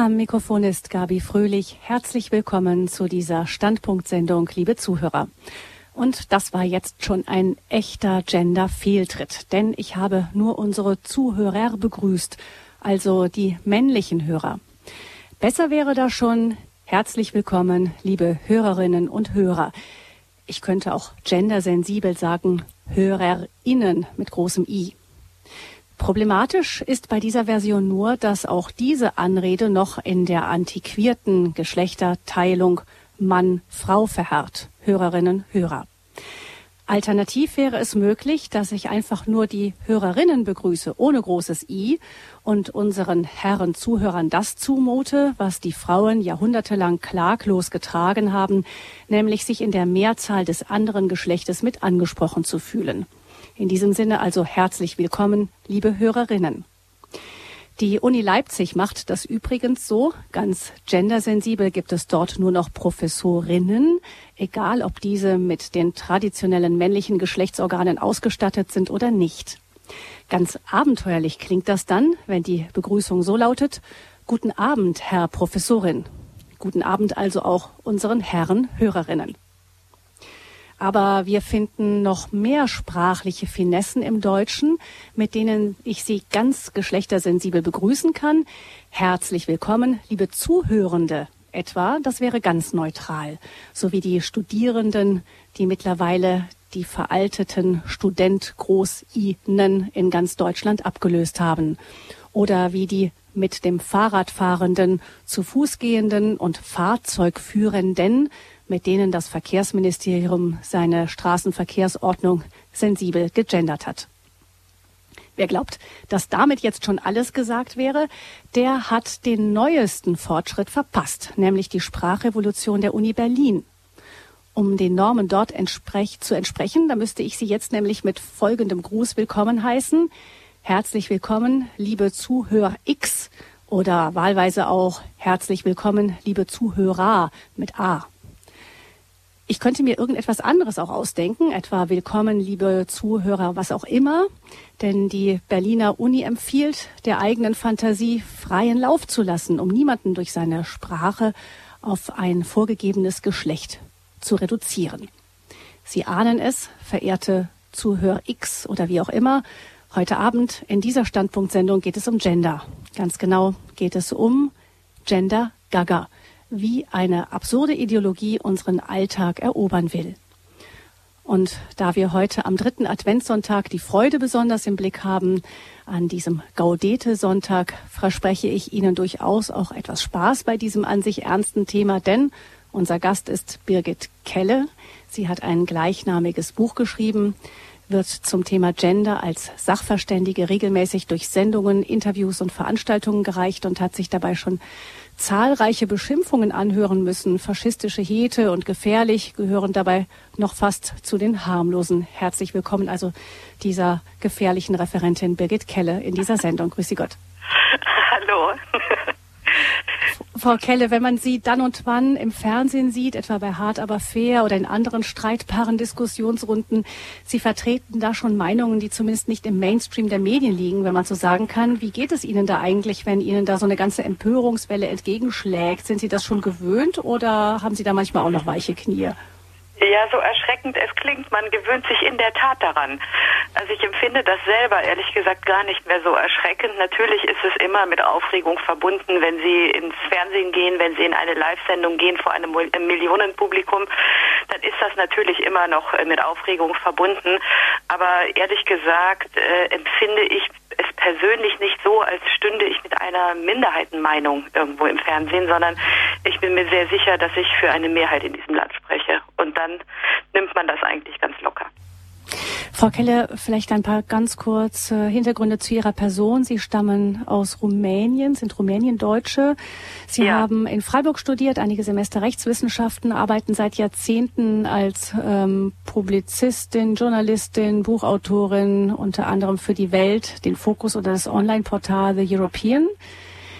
Am Mikrofon ist Gabi Fröhlich. Herzlich willkommen zu dieser Standpunktsendung, liebe Zuhörer. Und das war jetzt schon ein echter Gender-Fehltritt, denn ich habe nur unsere Zuhörer begrüßt, also die männlichen Hörer. Besser wäre da schon herzlich willkommen, liebe Hörerinnen und Hörer. Ich könnte auch gendersensibel sagen, HörerInnen mit großem I. Problematisch ist bei dieser Version nur, dass auch diese Anrede noch in der antiquierten Geschlechterteilung Mann-Frau verharrt. Hörerinnen, Hörer. Alternativ wäre es möglich, dass ich einfach nur die Hörerinnen begrüße, ohne großes I, und unseren Herren Zuhörern das zumute, was die Frauen jahrhundertelang klaglos getragen haben, nämlich sich in der Mehrzahl des anderen Geschlechtes mit angesprochen zu fühlen. In diesem Sinne also herzlich willkommen, liebe Hörerinnen. Die Uni Leipzig macht das übrigens so. Ganz gendersensibel gibt es dort nur noch Professorinnen, egal ob diese mit den traditionellen männlichen Geschlechtsorganen ausgestattet sind oder nicht. Ganz abenteuerlich klingt das dann, wenn die Begrüßung so lautet, Guten Abend, Herr Professorin. Guten Abend also auch unseren Herren Hörerinnen. Aber wir finden noch mehr sprachliche Finessen im Deutschen, mit denen ich Sie ganz geschlechtersensibel begrüßen kann. Herzlich willkommen, liebe Zuhörende. Etwa, das wäre ganz neutral, so wie die Studierenden, die mittlerweile die veralteten Student Groß-Inen in ganz Deutschland abgelöst haben. Oder wie die mit dem Fahrrad fahrenden, zu Fuß gehenden und Fahrzeugführenden mit denen das Verkehrsministerium seine Straßenverkehrsordnung sensibel gegendert hat. Wer glaubt, dass damit jetzt schon alles gesagt wäre, der hat den neuesten Fortschritt verpasst, nämlich die Sprachrevolution der Uni Berlin. Um den Normen dort entsprech zu entsprechen, da müsste ich Sie jetzt nämlich mit folgendem Gruß willkommen heißen. Herzlich willkommen, liebe Zuhörer X oder wahlweise auch herzlich willkommen, liebe Zuhörer mit A. Ich könnte mir irgendetwas anderes auch ausdenken, etwa Willkommen, liebe Zuhörer, was auch immer, denn die Berliner Uni empfiehlt, der eigenen Fantasie freien Lauf zu lassen, um niemanden durch seine Sprache auf ein vorgegebenes Geschlecht zu reduzieren. Sie ahnen es, verehrte Zuhörer X oder wie auch immer, heute Abend in dieser Standpunktsendung geht es um Gender. Ganz genau geht es um Gender Gaga wie eine absurde Ideologie unseren Alltag erobern will. Und da wir heute am dritten Adventssonntag die Freude besonders im Blick haben, an diesem Gaudete-Sonntag verspreche ich Ihnen durchaus auch etwas Spaß bei diesem an sich ernsten Thema, denn unser Gast ist Birgit Kelle. Sie hat ein gleichnamiges Buch geschrieben, wird zum Thema Gender als Sachverständige regelmäßig durch Sendungen, Interviews und Veranstaltungen gereicht und hat sich dabei schon zahlreiche Beschimpfungen anhören müssen. Faschistische Hete und gefährlich gehören dabei noch fast zu den harmlosen. Herzlich willkommen also dieser gefährlichen Referentin Birgit Kelle in dieser Sendung. Grüße Gott. Hallo. Frau Kelle, wenn man Sie dann und wann im Fernsehen sieht, etwa bei Hart aber fair oder in anderen streitbaren Diskussionsrunden, Sie vertreten da schon Meinungen, die zumindest nicht im Mainstream der Medien liegen, wenn man so sagen kann. Wie geht es Ihnen da eigentlich, wenn Ihnen da so eine ganze Empörungswelle entgegenschlägt? Sind Sie das schon gewöhnt oder haben Sie da manchmal auch noch weiche Knie? Ja, so erschreckend es klingt, man gewöhnt sich in der Tat daran. Also ich empfinde das selber ehrlich gesagt gar nicht mehr so erschreckend. Natürlich ist es immer mit Aufregung verbunden, wenn Sie ins Fernsehen gehen, wenn Sie in eine Live-Sendung gehen vor einem Millionenpublikum, dann ist das natürlich immer noch äh, mit Aufregung verbunden. Aber ehrlich gesagt äh, empfinde ich es persönlich nicht so, als stünde ich mit einer Minderheitenmeinung irgendwo im Fernsehen, sondern ich bin mir sehr sicher, dass ich für eine Mehrheit in diesem Land spreche. Und dann nimmt man das eigentlich ganz locker. Frau Kelle, vielleicht ein paar ganz kurze Hintergründe zu Ihrer Person. Sie stammen aus Rumänien, sind Rumänien-Deutsche. Sie ja. haben in Freiburg studiert, einige Semester Rechtswissenschaften, arbeiten seit Jahrzehnten als ähm, Publizistin, Journalistin, Buchautorin, unter anderem für die Welt, den Fokus oder das Online-Portal The European.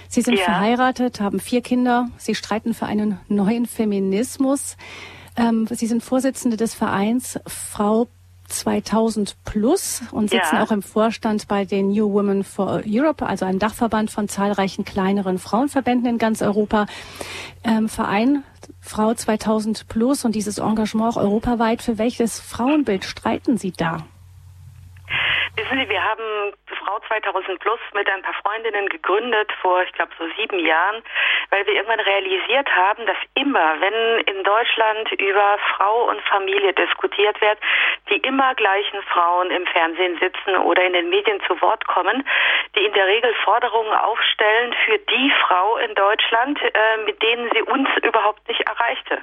Sie sind ja. verheiratet, haben vier Kinder. Sie streiten für einen neuen Feminismus. Ähm, Sie sind Vorsitzende des Vereins Frau 2000 plus und sitzen ja. auch im Vorstand bei den New Women for Europe, also einem Dachverband von zahlreichen kleineren Frauenverbänden in ganz Europa. Ähm, Verein Frau 2000 plus und dieses Engagement auch europaweit. Für welches Frauenbild streiten Sie da? Wissen Sie, wir haben Frau 2000 Plus mit ein paar Freundinnen gegründet vor, ich glaube, so sieben Jahren, weil wir irgendwann realisiert haben, dass immer, wenn in Deutschland über Frau und Familie diskutiert wird, die immer gleichen Frauen im Fernsehen sitzen oder in den Medien zu Wort kommen, die in der Regel Forderungen aufstellen für die Frau in Deutschland, äh, mit denen sie uns überhaupt nicht erreichte.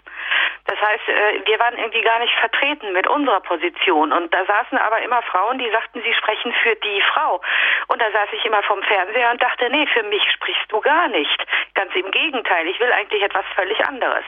Das heißt, äh, wir waren irgendwie gar nicht vertreten mit unserer Position. Und da saßen aber immer Frauen, die sagten, sie sprechen für die Frau. Und da saß ich immer vom Fernseher und dachte, nee, für mich sprichst du gar nicht. Ganz im Gegenteil, ich will eigentlich etwas völlig anderes.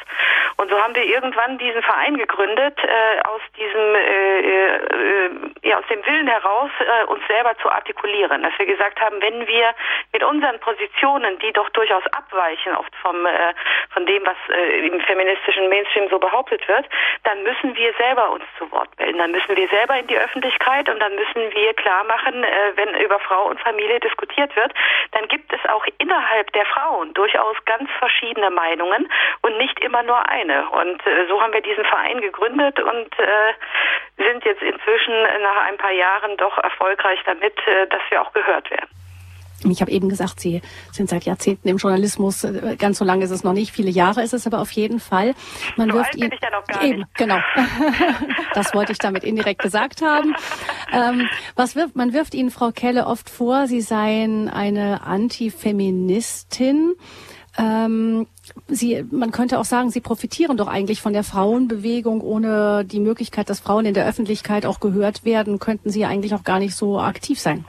Und so haben wir irgendwann diesen Verein gegründet, äh, aus diesem, äh, äh, ja, aus dem Willen heraus, äh, uns selber zu artikulieren. Dass wir gesagt haben, wenn wir mit unseren Positionen, die doch durchaus abweichen oft vom, äh, von dem, was äh, im feministischen Mainstream so behauptet wird, dann müssen wir selber uns zu Wort melden. Dann müssen wir selber in die Öffentlichkeit und dann müssen wir klar machen, äh, wenn über Frau und Familie diskutiert wird, dann gibt es auch innerhalb der Frauen durchaus ganz verschiedene Meinungen und nicht immer nur eine. Und äh, so haben wir diesen Verein gegründet und äh, sind jetzt inzwischen nach ein paar Jahren doch erfolgreich damit, dass wir auch gehört werden. Ich habe eben gesagt, Sie sind seit Jahrzehnten im Journalismus. Ganz so lange ist es noch nicht. Viele Jahre ist es aber auf jeden Fall. Man so wirft alt bin ich ja noch gar eben, nicht. genau. das wollte ich damit indirekt gesagt haben. Ähm, was wirft, man wirft Ihnen, Frau Kelle, oft vor, Sie seien eine Antifeministin. Ähm, Sie, man könnte auch sagen, Sie profitieren doch eigentlich von der Frauenbewegung. Ohne die Möglichkeit, dass Frauen in der Öffentlichkeit auch gehört werden, könnten Sie eigentlich auch gar nicht so aktiv sein.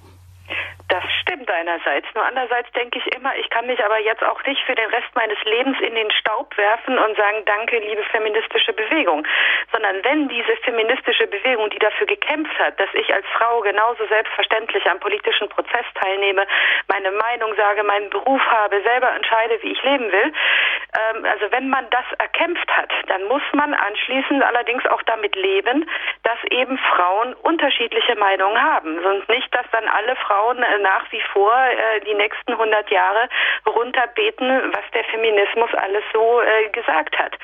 Das stimmt einerseits. Nur andererseits denke ich immer, ich kann mich aber jetzt auch nicht für den Rest meines Lebens in den Staub werfen und sagen, danke, liebe feministische Bewegung. Sondern wenn diese feministische Bewegung, die dafür gekämpft hat, dass ich als Frau genauso selbstverständlich am politischen Prozess teilnehme, meine Meinung sage, meinen Beruf habe, selber entscheide, wie ich leben will, ähm, also wenn man das erkämpft hat, dann muss man anschließend allerdings auch damit leben, dass eben Frauen unterschiedliche Meinungen haben. Und nicht, dass dann alle Frauen äh, nach wie vor äh, die nächsten 100 Jahre runterbeten, was der Feminismus alles so äh, gesagt hat.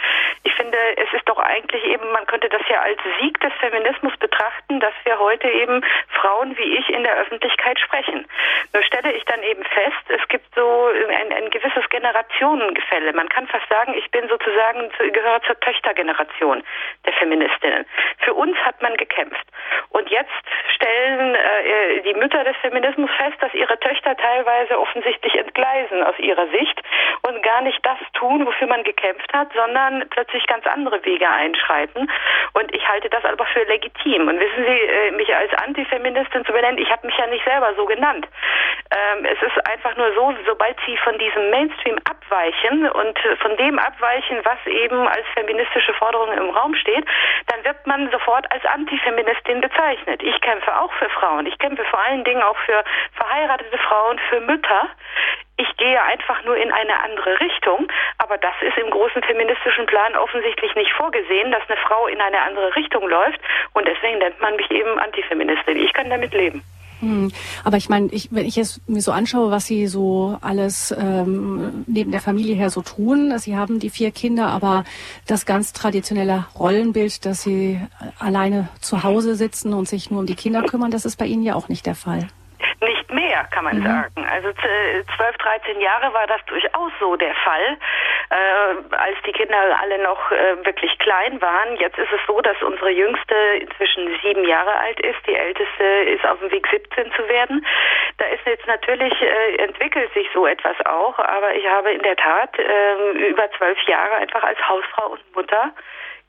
Ich finde, es ist doch eigentlich eben, man könnte das ja als Sieg des Feminismus betrachten, dass wir heute eben Frauen wie ich in der Öffentlichkeit sprechen. Nur stelle ich dann eben fest, es gibt so ein, ein gewisses Generationengefälle. Man kann fast sagen, ich bin sozusagen, gehöre zur Töchtergeneration der Feministinnen. Für uns hat man gekämpft. Und jetzt stellen äh, die Mütter des Feminismus fest, dass ihre Töchter teilweise offensichtlich entgleisen aus ihrer Sicht und gar nicht das tun, wofür man gekämpft hat, sondern plötzlich ganz andere Wege einschreiten. Und ich halte das aber für legitim. Und wissen Sie, äh, mich als Antifeministin zu benennen, ich habe mich ja nicht selber so genannt. Ähm, es ist einfach nur so, sobald Sie von diesem Mainstream abweichen und von dem abweichen, was eben als feministische Forderung im Raum steht, dann wird man sofort als Antifeministin bezeichnet. Ich kämpfe auch für Frauen. Ich kämpfe vor allen Dingen auch für verheiratete Frauen, für Mütter. Ich gehe einfach nur in eine andere Richtung, aber das ist im großen feministischen Plan offensichtlich nicht vorgesehen, dass eine Frau in eine andere Richtung läuft und deswegen nennt man mich eben Antifeministin. Ich kann damit leben. Hm. Aber ich meine, ich, wenn ich es mir so anschaue, was Sie so alles ähm, neben der Familie her so tun, Sie haben die vier Kinder, aber das ganz traditionelle Rollenbild, dass Sie alleine zu Hause sitzen und sich nur um die Kinder kümmern, das ist bei Ihnen ja auch nicht der Fall nicht mehr, kann man mhm. sagen. Also 12, 13 Jahre war das durchaus so der Fall, äh, als die Kinder alle noch äh, wirklich klein waren. Jetzt ist es so, dass unsere Jüngste inzwischen sieben Jahre alt ist, die älteste ist auf dem Weg 17 zu werden. Da ist jetzt natürlich, äh, entwickelt sich so etwas auch, aber ich habe in der Tat äh, über zwölf Jahre einfach als Hausfrau und Mutter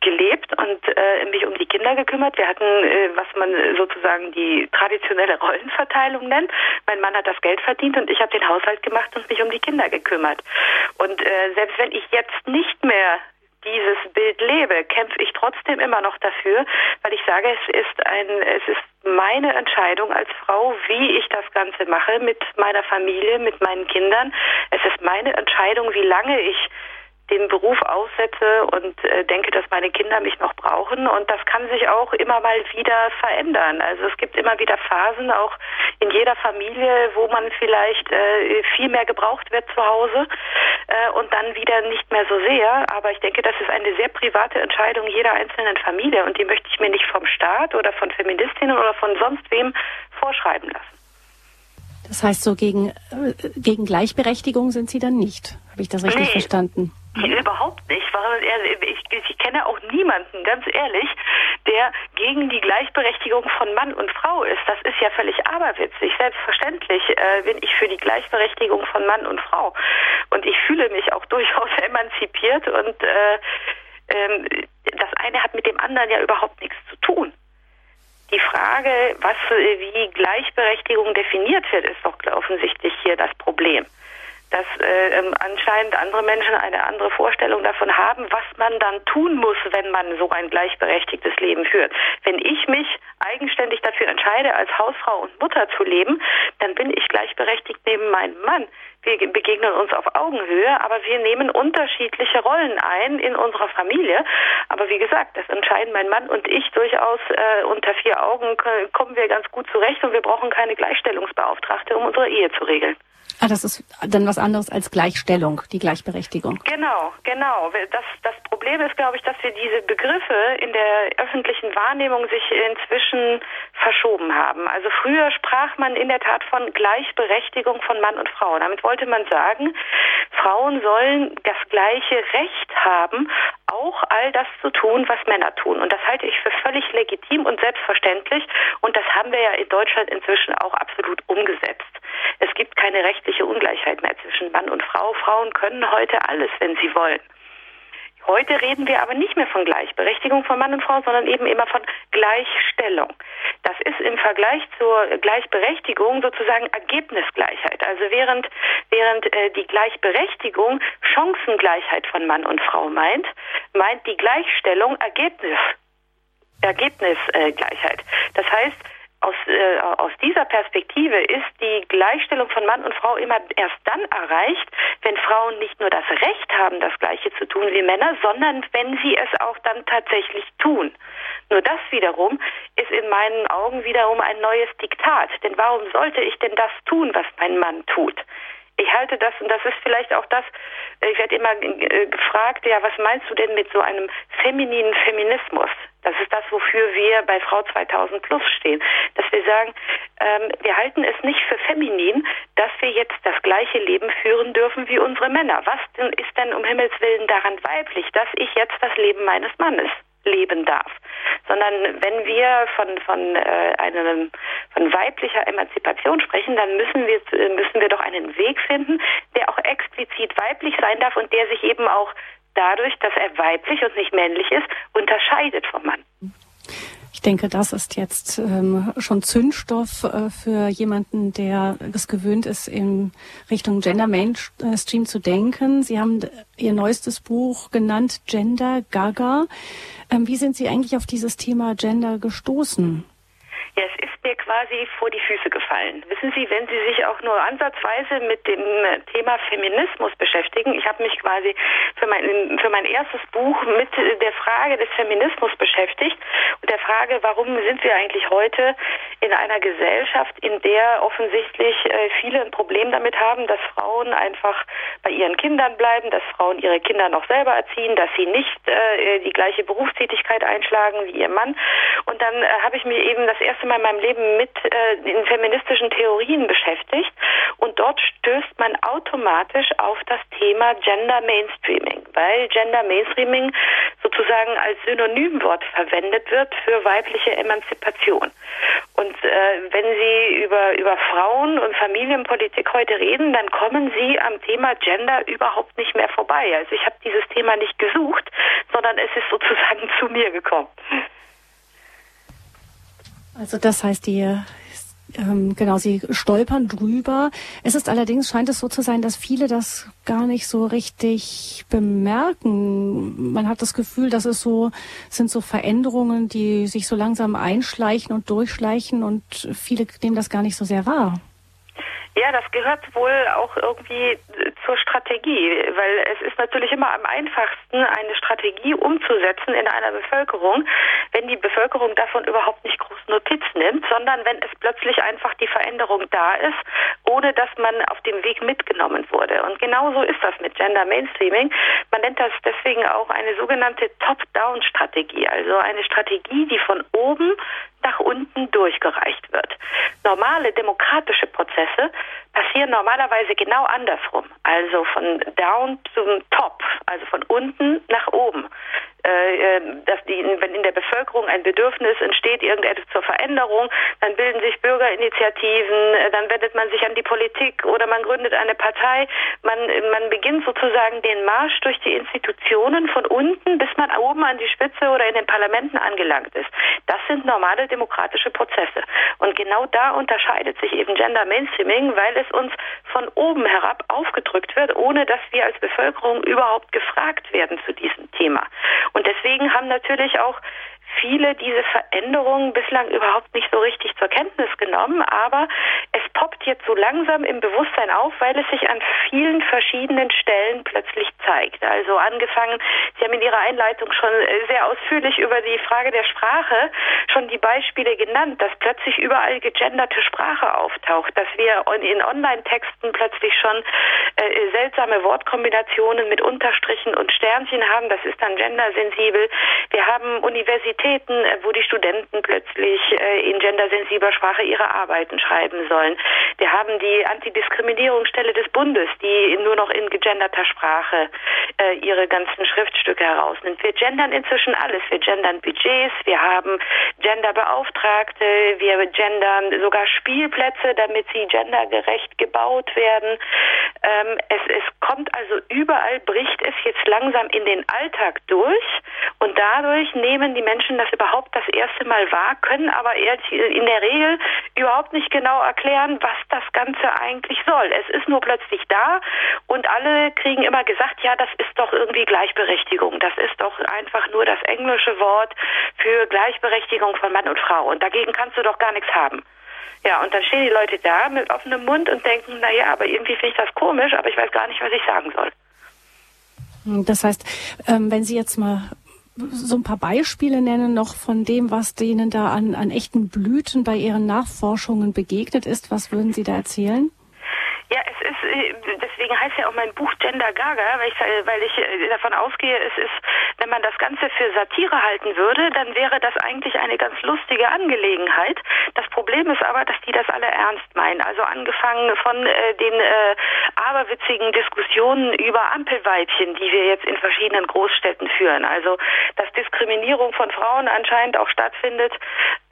gelebt und äh, mich um die Kinder gekümmert. Wir hatten, äh, was man sozusagen die traditionelle Rollenverteilung nennt. Mein Mann hat das Geld verdient und ich habe den Haushalt gemacht und mich um die Kinder gekümmert. Und äh, selbst wenn ich jetzt nicht mehr dieses Bild lebe, kämpfe ich trotzdem immer noch dafür, weil ich sage, es ist ein, es ist meine Entscheidung als Frau, wie ich das Ganze mache mit meiner Familie, mit meinen Kindern. Es ist meine Entscheidung, wie lange ich dem Beruf aussetze und äh, denke, dass meine Kinder mich noch brauchen. Und das kann sich auch immer mal wieder verändern. Also es gibt immer wieder Phasen, auch in jeder Familie, wo man vielleicht äh, viel mehr gebraucht wird zu Hause äh, und dann wieder nicht mehr so sehr. Aber ich denke, das ist eine sehr private Entscheidung jeder einzelnen Familie und die möchte ich mir nicht vom Staat oder von Feministinnen oder von sonst wem vorschreiben lassen. Das heißt, so gegen, äh, gegen Gleichberechtigung sind Sie dann nicht. Habe ich das richtig nee. verstanden? Überhaupt nicht. Ich, ich kenne auch niemanden, ganz ehrlich, der gegen die Gleichberechtigung von Mann und Frau ist. Das ist ja völlig aberwitzig. Selbstverständlich äh, bin ich für die Gleichberechtigung von Mann und Frau. Und ich fühle mich auch durchaus emanzipiert und äh, äh, das eine hat mit dem anderen ja überhaupt nichts zu tun. Die Frage, was, äh, wie Gleichberechtigung definiert wird, ist doch offensichtlich hier das Problem dass äh, ähm, anscheinend andere Menschen eine andere Vorstellung davon haben, was man dann tun muss, wenn man so ein gleichberechtigtes Leben führt. Wenn ich mich eigenständig dafür entscheide, als Hausfrau und Mutter zu leben, dann bin ich gleichberechtigt neben meinem Mann. Wir begegnen uns auf Augenhöhe, aber wir nehmen unterschiedliche Rollen ein in unserer Familie. Aber wie gesagt, das entscheiden mein Mann und ich durchaus äh, unter vier Augen kommen wir ganz gut zurecht und wir brauchen keine Gleichstellungsbeauftragte, um unsere Ehe zu regeln. Ah, das ist dann was anderes als Gleichstellung, die Gleichberechtigung. Genau, genau. Das, das Problem ist, glaube ich, dass wir diese Begriffe in der öffentlichen Wahrnehmung sich inzwischen verschoben haben. Also früher sprach man in der Tat von Gleichberechtigung von Mann und Frau. Damit wollte man sagen, Frauen sollen das gleiche Recht haben, auch all das zu tun, was Männer tun. Und das halte ich für völlig legitim und selbstverständlich. Und das haben wir ja in Deutschland inzwischen auch absolut umgesetzt. Es gibt keine rechtliche Ungleichheit mehr zwischen Mann und Frau. Frauen können heute alles, wenn sie wollen. Heute reden wir aber nicht mehr von Gleichberechtigung von Mann und Frau, sondern eben immer von Gleichstellung. Das ist im Vergleich zur Gleichberechtigung sozusagen Ergebnisgleichheit. Also während, während äh, die Gleichberechtigung Chancengleichheit von Mann und Frau meint, meint die Gleichstellung Ergebnis, Ergebnisgleichheit. Das heißt, aus, äh, aus dieser Perspektive ist die Gleichstellung von Mann und Frau immer erst dann erreicht, wenn Frauen nicht nur das Recht haben, das Gleiche zu tun wie Männer, sondern wenn sie es auch dann tatsächlich tun. Nur das wiederum ist in meinen Augen wiederum ein neues Diktat. Denn warum sollte ich denn das tun, was mein Mann tut? Ich halte das, und das ist vielleicht auch das, ich werde immer äh, gefragt, ja, was meinst du denn mit so einem femininen Feminismus? Das ist das, wofür wir bei Frau 2000 Plus stehen. Dass wir sagen, ähm, wir halten es nicht für feminin, dass wir jetzt das gleiche Leben führen dürfen wie unsere Männer. Was denn ist denn um Himmels Willen daran weiblich, dass ich jetzt das Leben meines Mannes leben darf, sondern wenn wir von von äh, einem von weiblicher Emanzipation sprechen, dann müssen wir müssen wir doch einen Weg finden, der auch explizit weiblich sein darf und der sich eben auch dadurch, dass er weiblich und nicht männlich ist, unterscheidet vom Mann. Ich denke, das ist jetzt ähm, schon Zündstoff äh, für jemanden, der es gewöhnt ist, in Richtung Gender Mainstream zu denken. Sie haben Ihr neuestes Buch genannt Gender Gaga. Ähm, wie sind Sie eigentlich auf dieses Thema Gender gestoßen? Ja, es ist mir quasi vor die Füße gefallen. Wissen Sie, wenn Sie sich auch nur ansatzweise mit dem Thema Feminismus beschäftigen, ich habe mich quasi für mein, für mein erstes Buch mit der Frage des Feminismus beschäftigt und der Frage, warum sind wir eigentlich heute in einer Gesellschaft, in der offensichtlich äh, viele ein Problem damit haben, dass Frauen einfach bei ihren Kindern bleiben, dass Frauen ihre Kinder noch selber erziehen, dass sie nicht äh, die gleiche Berufstätigkeit einschlagen wie ihr Mann. Und dann äh, habe ich mir eben das erste Mal in meinem Leben mit äh, den feministischen Theorien beschäftigt und dort stößt man automatisch auf das Thema Gender Mainstreaming, weil Gender Mainstreaming sozusagen als Synonymwort verwendet wird für weibliche Emanzipation. Und äh, wenn Sie über, über Frauen und Familienpolitik heute reden, dann kommen Sie am Thema Gender überhaupt nicht mehr vorbei. Also ich habe dieses Thema nicht gesucht, sondern es ist sozusagen zu mir gekommen. Also das heißt, die ähm, genau, sie stolpern drüber. Es ist allerdings, scheint es so zu sein, dass viele das gar nicht so richtig bemerken. Man hat das Gefühl, dass es so, sind so Veränderungen, die sich so langsam einschleichen und durchschleichen und viele nehmen das gar nicht so sehr wahr. Ja, das gehört wohl auch irgendwie zur Strategie, weil es ist natürlich immer am einfachsten, eine Strategie umzusetzen in einer Bevölkerung, wenn die Bevölkerung davon überhaupt nicht groß Notiz nimmt, sondern wenn es plötzlich einfach die Veränderung da ist, ohne dass man auf dem Weg mitgenommen wurde. Und genauso ist das mit Gender Mainstreaming. Man nennt das deswegen auch eine sogenannte Top-Down-Strategie, also eine Strategie, die von oben nach unten durchgereicht wird. Normale demokratische Prozesse passieren normalerweise genau andersrum, also von down zum top, also von unten nach oben. Äh, äh, dass die, wenn in der Bevölkerung ein Bedürfnis entsteht, irgendetwas zur Veränderung, dann bilden sich Bürgerinitiativen, äh, dann wendet man sich an die Politik oder man gründet eine Partei. Man, man beginnt sozusagen den Marsch durch die Institutionen von unten, bis man oben an die Spitze oder in den Parlamenten angelangt ist. Das sind normale demokratische Prozesse. Und genau da unterscheidet sich eben Gender Mainstreaming, weil es uns von oben herab aufgedrückt wird, ohne dass wir als Bevölkerung überhaupt gefragt werden zu diesem Thema. Und deswegen haben natürlich auch viele diese Veränderungen bislang überhaupt nicht so richtig zur Kenntnis genommen, aber es poppt jetzt so langsam im Bewusstsein auf, weil es sich an vielen verschiedenen Stellen plötzlich zeigt. Also angefangen, Sie haben in Ihrer Einleitung schon äh, sehr ausführlich über die Frage der Sprache schon die Beispiele genannt, dass plötzlich überall gegenderte Sprache auftaucht, dass wir in Online-Texten plötzlich schon äh, seltsame Wortkombinationen mit Unterstrichen und Sternchen haben, das ist dann gendersensibel. Wir haben Universitäten Universitäten, äh, wo die Studenten plötzlich äh, in gendersensibler Sprache ihre Arbeiten schreiben sollen. Wir haben die Antidiskriminierungsstelle des Bundes, die nur noch in gegenderter Sprache äh, ihre ganzen Schriftstücke herausnimmt. Wir gendern inzwischen alles. Wir gendern Budgets, wir haben Genderbeauftragte, wir gendern sogar Spielplätze, damit sie gendergerecht gebaut werden. Ähm, es, es kommt also überall, bricht es jetzt langsam in den Alltag durch und dadurch nehmen die Menschen Menschen das überhaupt das erste Mal wahr, können aber in der Regel überhaupt nicht genau erklären, was das Ganze eigentlich soll. Es ist nur plötzlich da und alle kriegen immer gesagt, ja, das ist doch irgendwie Gleichberechtigung. Das ist doch einfach nur das englische Wort für Gleichberechtigung von Mann und Frau. Und dagegen kannst du doch gar nichts haben. Ja, und dann stehen die Leute da mit offenem Mund und denken, na ja, aber irgendwie finde ich das komisch, aber ich weiß gar nicht, was ich sagen soll. Das heißt, ähm, wenn Sie jetzt mal so ein paar Beispiele nennen noch von dem, was denen da an, an echten Blüten bei ihren Nachforschungen begegnet ist? Was würden Sie da erzählen? Ja, es ist, äh, deswegen heißt ja auch mein Buch Gender Gaga, weil ich, weil ich äh, davon ausgehe, es ist, wenn man das Ganze für Satire halten würde, dann wäre das eigentlich eine ganz lustige Angelegenheit. Das Problem ist aber, dass die das alle ernst meinen. Also angefangen von äh, den äh, aberwitzigen Diskussionen über Ampelweibchen, die wir jetzt in verschiedenen Großstädten führen. Also, dass Diskriminierung von Frauen anscheinend auch stattfindet,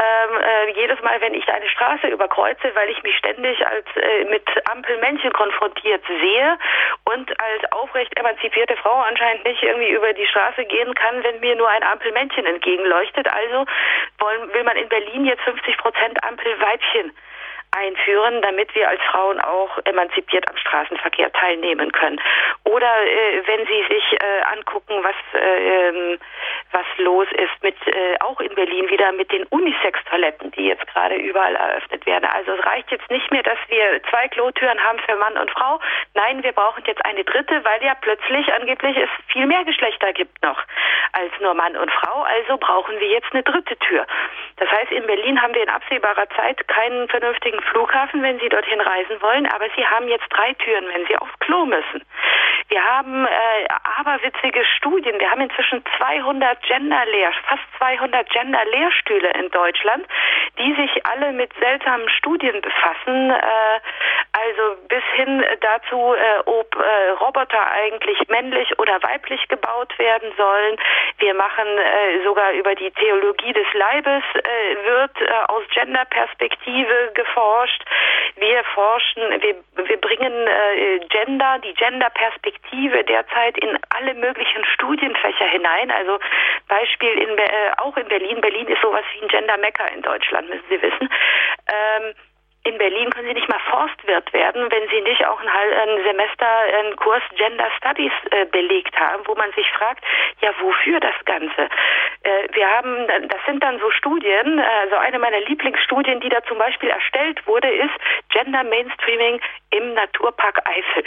ähm, äh, jedes Mal, wenn ich eine Straße überkreuze, weil ich mich ständig als äh, mit Ampelmännchen konfrontiert sehe und als aufrecht emanzipierte Frau anscheinend nicht irgendwie über die Straße gehen kann, wenn mir nur ein Ampelmännchen entgegenleuchtet. Also wollen, will man in Berlin jetzt 50 Prozent Ampelweibchen einführen, damit wir als Frauen auch emanzipiert am Straßenverkehr teilnehmen können. Oder äh, wenn Sie sich äh, angucken, was äh, was los ist mit äh, auch in Berlin wieder mit den Unisex-Toiletten, die jetzt gerade überall eröffnet werden. Also es reicht jetzt nicht mehr, dass wir zwei Klotüren haben für Mann und Frau. Nein, wir brauchen jetzt eine dritte, weil ja plötzlich angeblich es viel mehr Geschlechter gibt noch als nur Mann und Frau. Also brauchen wir jetzt eine dritte Tür. Das heißt, in Berlin haben wir in absehbarer Zeit keinen vernünftigen Flughafen, wenn Sie dorthin reisen wollen, aber Sie haben jetzt drei Türen, wenn Sie aufs Klo müssen. Wir haben äh, aberwitzige Studien. Wir haben inzwischen 200 Gender-Lehr, fast 200 Gender-Lehrstühle in Deutschland, die sich alle mit seltsamen Studien befassen. Äh, also bis hin dazu, äh, ob äh, Roboter eigentlich männlich oder weiblich gebaut werden sollen. Wir machen äh, sogar über die Theologie des Leibes äh, wird äh, aus Gender-Perspektive geforscht. Wir forschen, wir, wir bringen äh, Gender, die Gender-Perspektive derzeit in alle möglichen Studienfächer hinein. Also Beispiel in, äh, auch in Berlin. Berlin ist sowas wie ein Gender-Mecker in Deutschland, müssen Sie wissen. Ähm, in Berlin können Sie nicht mal Forstwirt werden, wenn Sie nicht auch ein, ein Semester einen Kurs Gender Studies äh, belegt haben, wo man sich fragt, ja, wofür das Ganze? Äh, wir haben, das sind dann so Studien, also eine meiner Lieblingsstudien, die da zum Beispiel erstellt wurde, ist Gender Mainstreaming im Naturpark Eifel.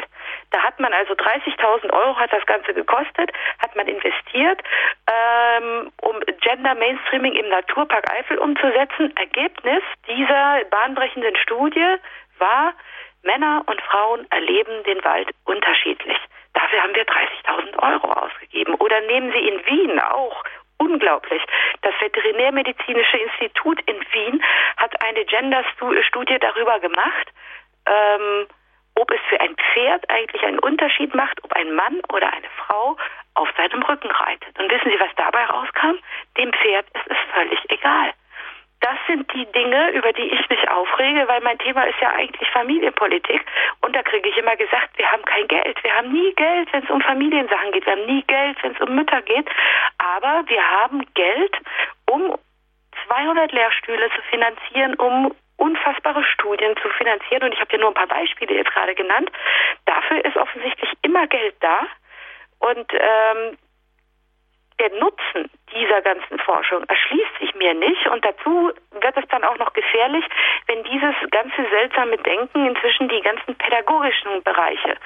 Da hat man also 30.000 Euro hat das Ganze gekostet, hat man investiert, ähm, um Gender Mainstreaming im Naturpark Eifel umzusetzen. Ergebnis dieser bahnbrechenden Studie war, Männer und Frauen erleben den Wald unterschiedlich. Dafür haben wir 30.000 Euro ausgegeben. Oder nehmen Sie in Wien auch unglaublich. Das Veterinärmedizinische Institut in Wien hat eine Gender-Studie darüber gemacht, ähm, ob es für ein Pferd eigentlich einen Unterschied macht, ob ein Mann oder eine Frau auf seinem Rücken reitet. Und wissen Sie, was dabei rauskam? Dem Pferd ist es völlig egal. Das sind die Dinge, über die ich mich aufrege, weil mein Thema ist ja eigentlich Familienpolitik. Und da kriege ich immer gesagt, wir haben kein Geld. Wir haben nie Geld, wenn es um Familiensachen geht. Wir haben nie Geld, wenn es um Mütter geht. Aber wir haben Geld, um 200 Lehrstühle zu finanzieren, um unfassbare Studien zu finanzieren. Und ich habe dir nur ein paar Beispiele jetzt gerade genannt. Dafür ist offensichtlich immer Geld da. Und ähm, der Nutzen dieser ganzen Forschung erschließt sich mir nicht. Und dazu wird es dann auch noch gefährlich, wenn dieses ganze seltsame Denken inzwischen die ganzen pädagogischen Bereiche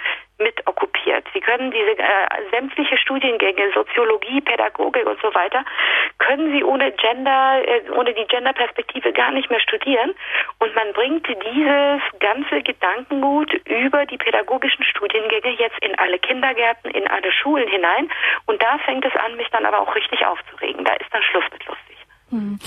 mit okkupiert. Sie können diese äh, sämtliche Studiengänge, Soziologie, Pädagogik und so weiter, können Sie ohne Gender, äh, ohne die Genderperspektive gar nicht mehr studieren. Und man bringt dieses ganze Gedankengut über die pädagogischen Studiengänge jetzt in alle Kindergärten, in alle Schulen hinein. Und da fängt es an, mich dann aber auch richtig aufzuregen. Da ist dann Schluss mit lustig. Hm.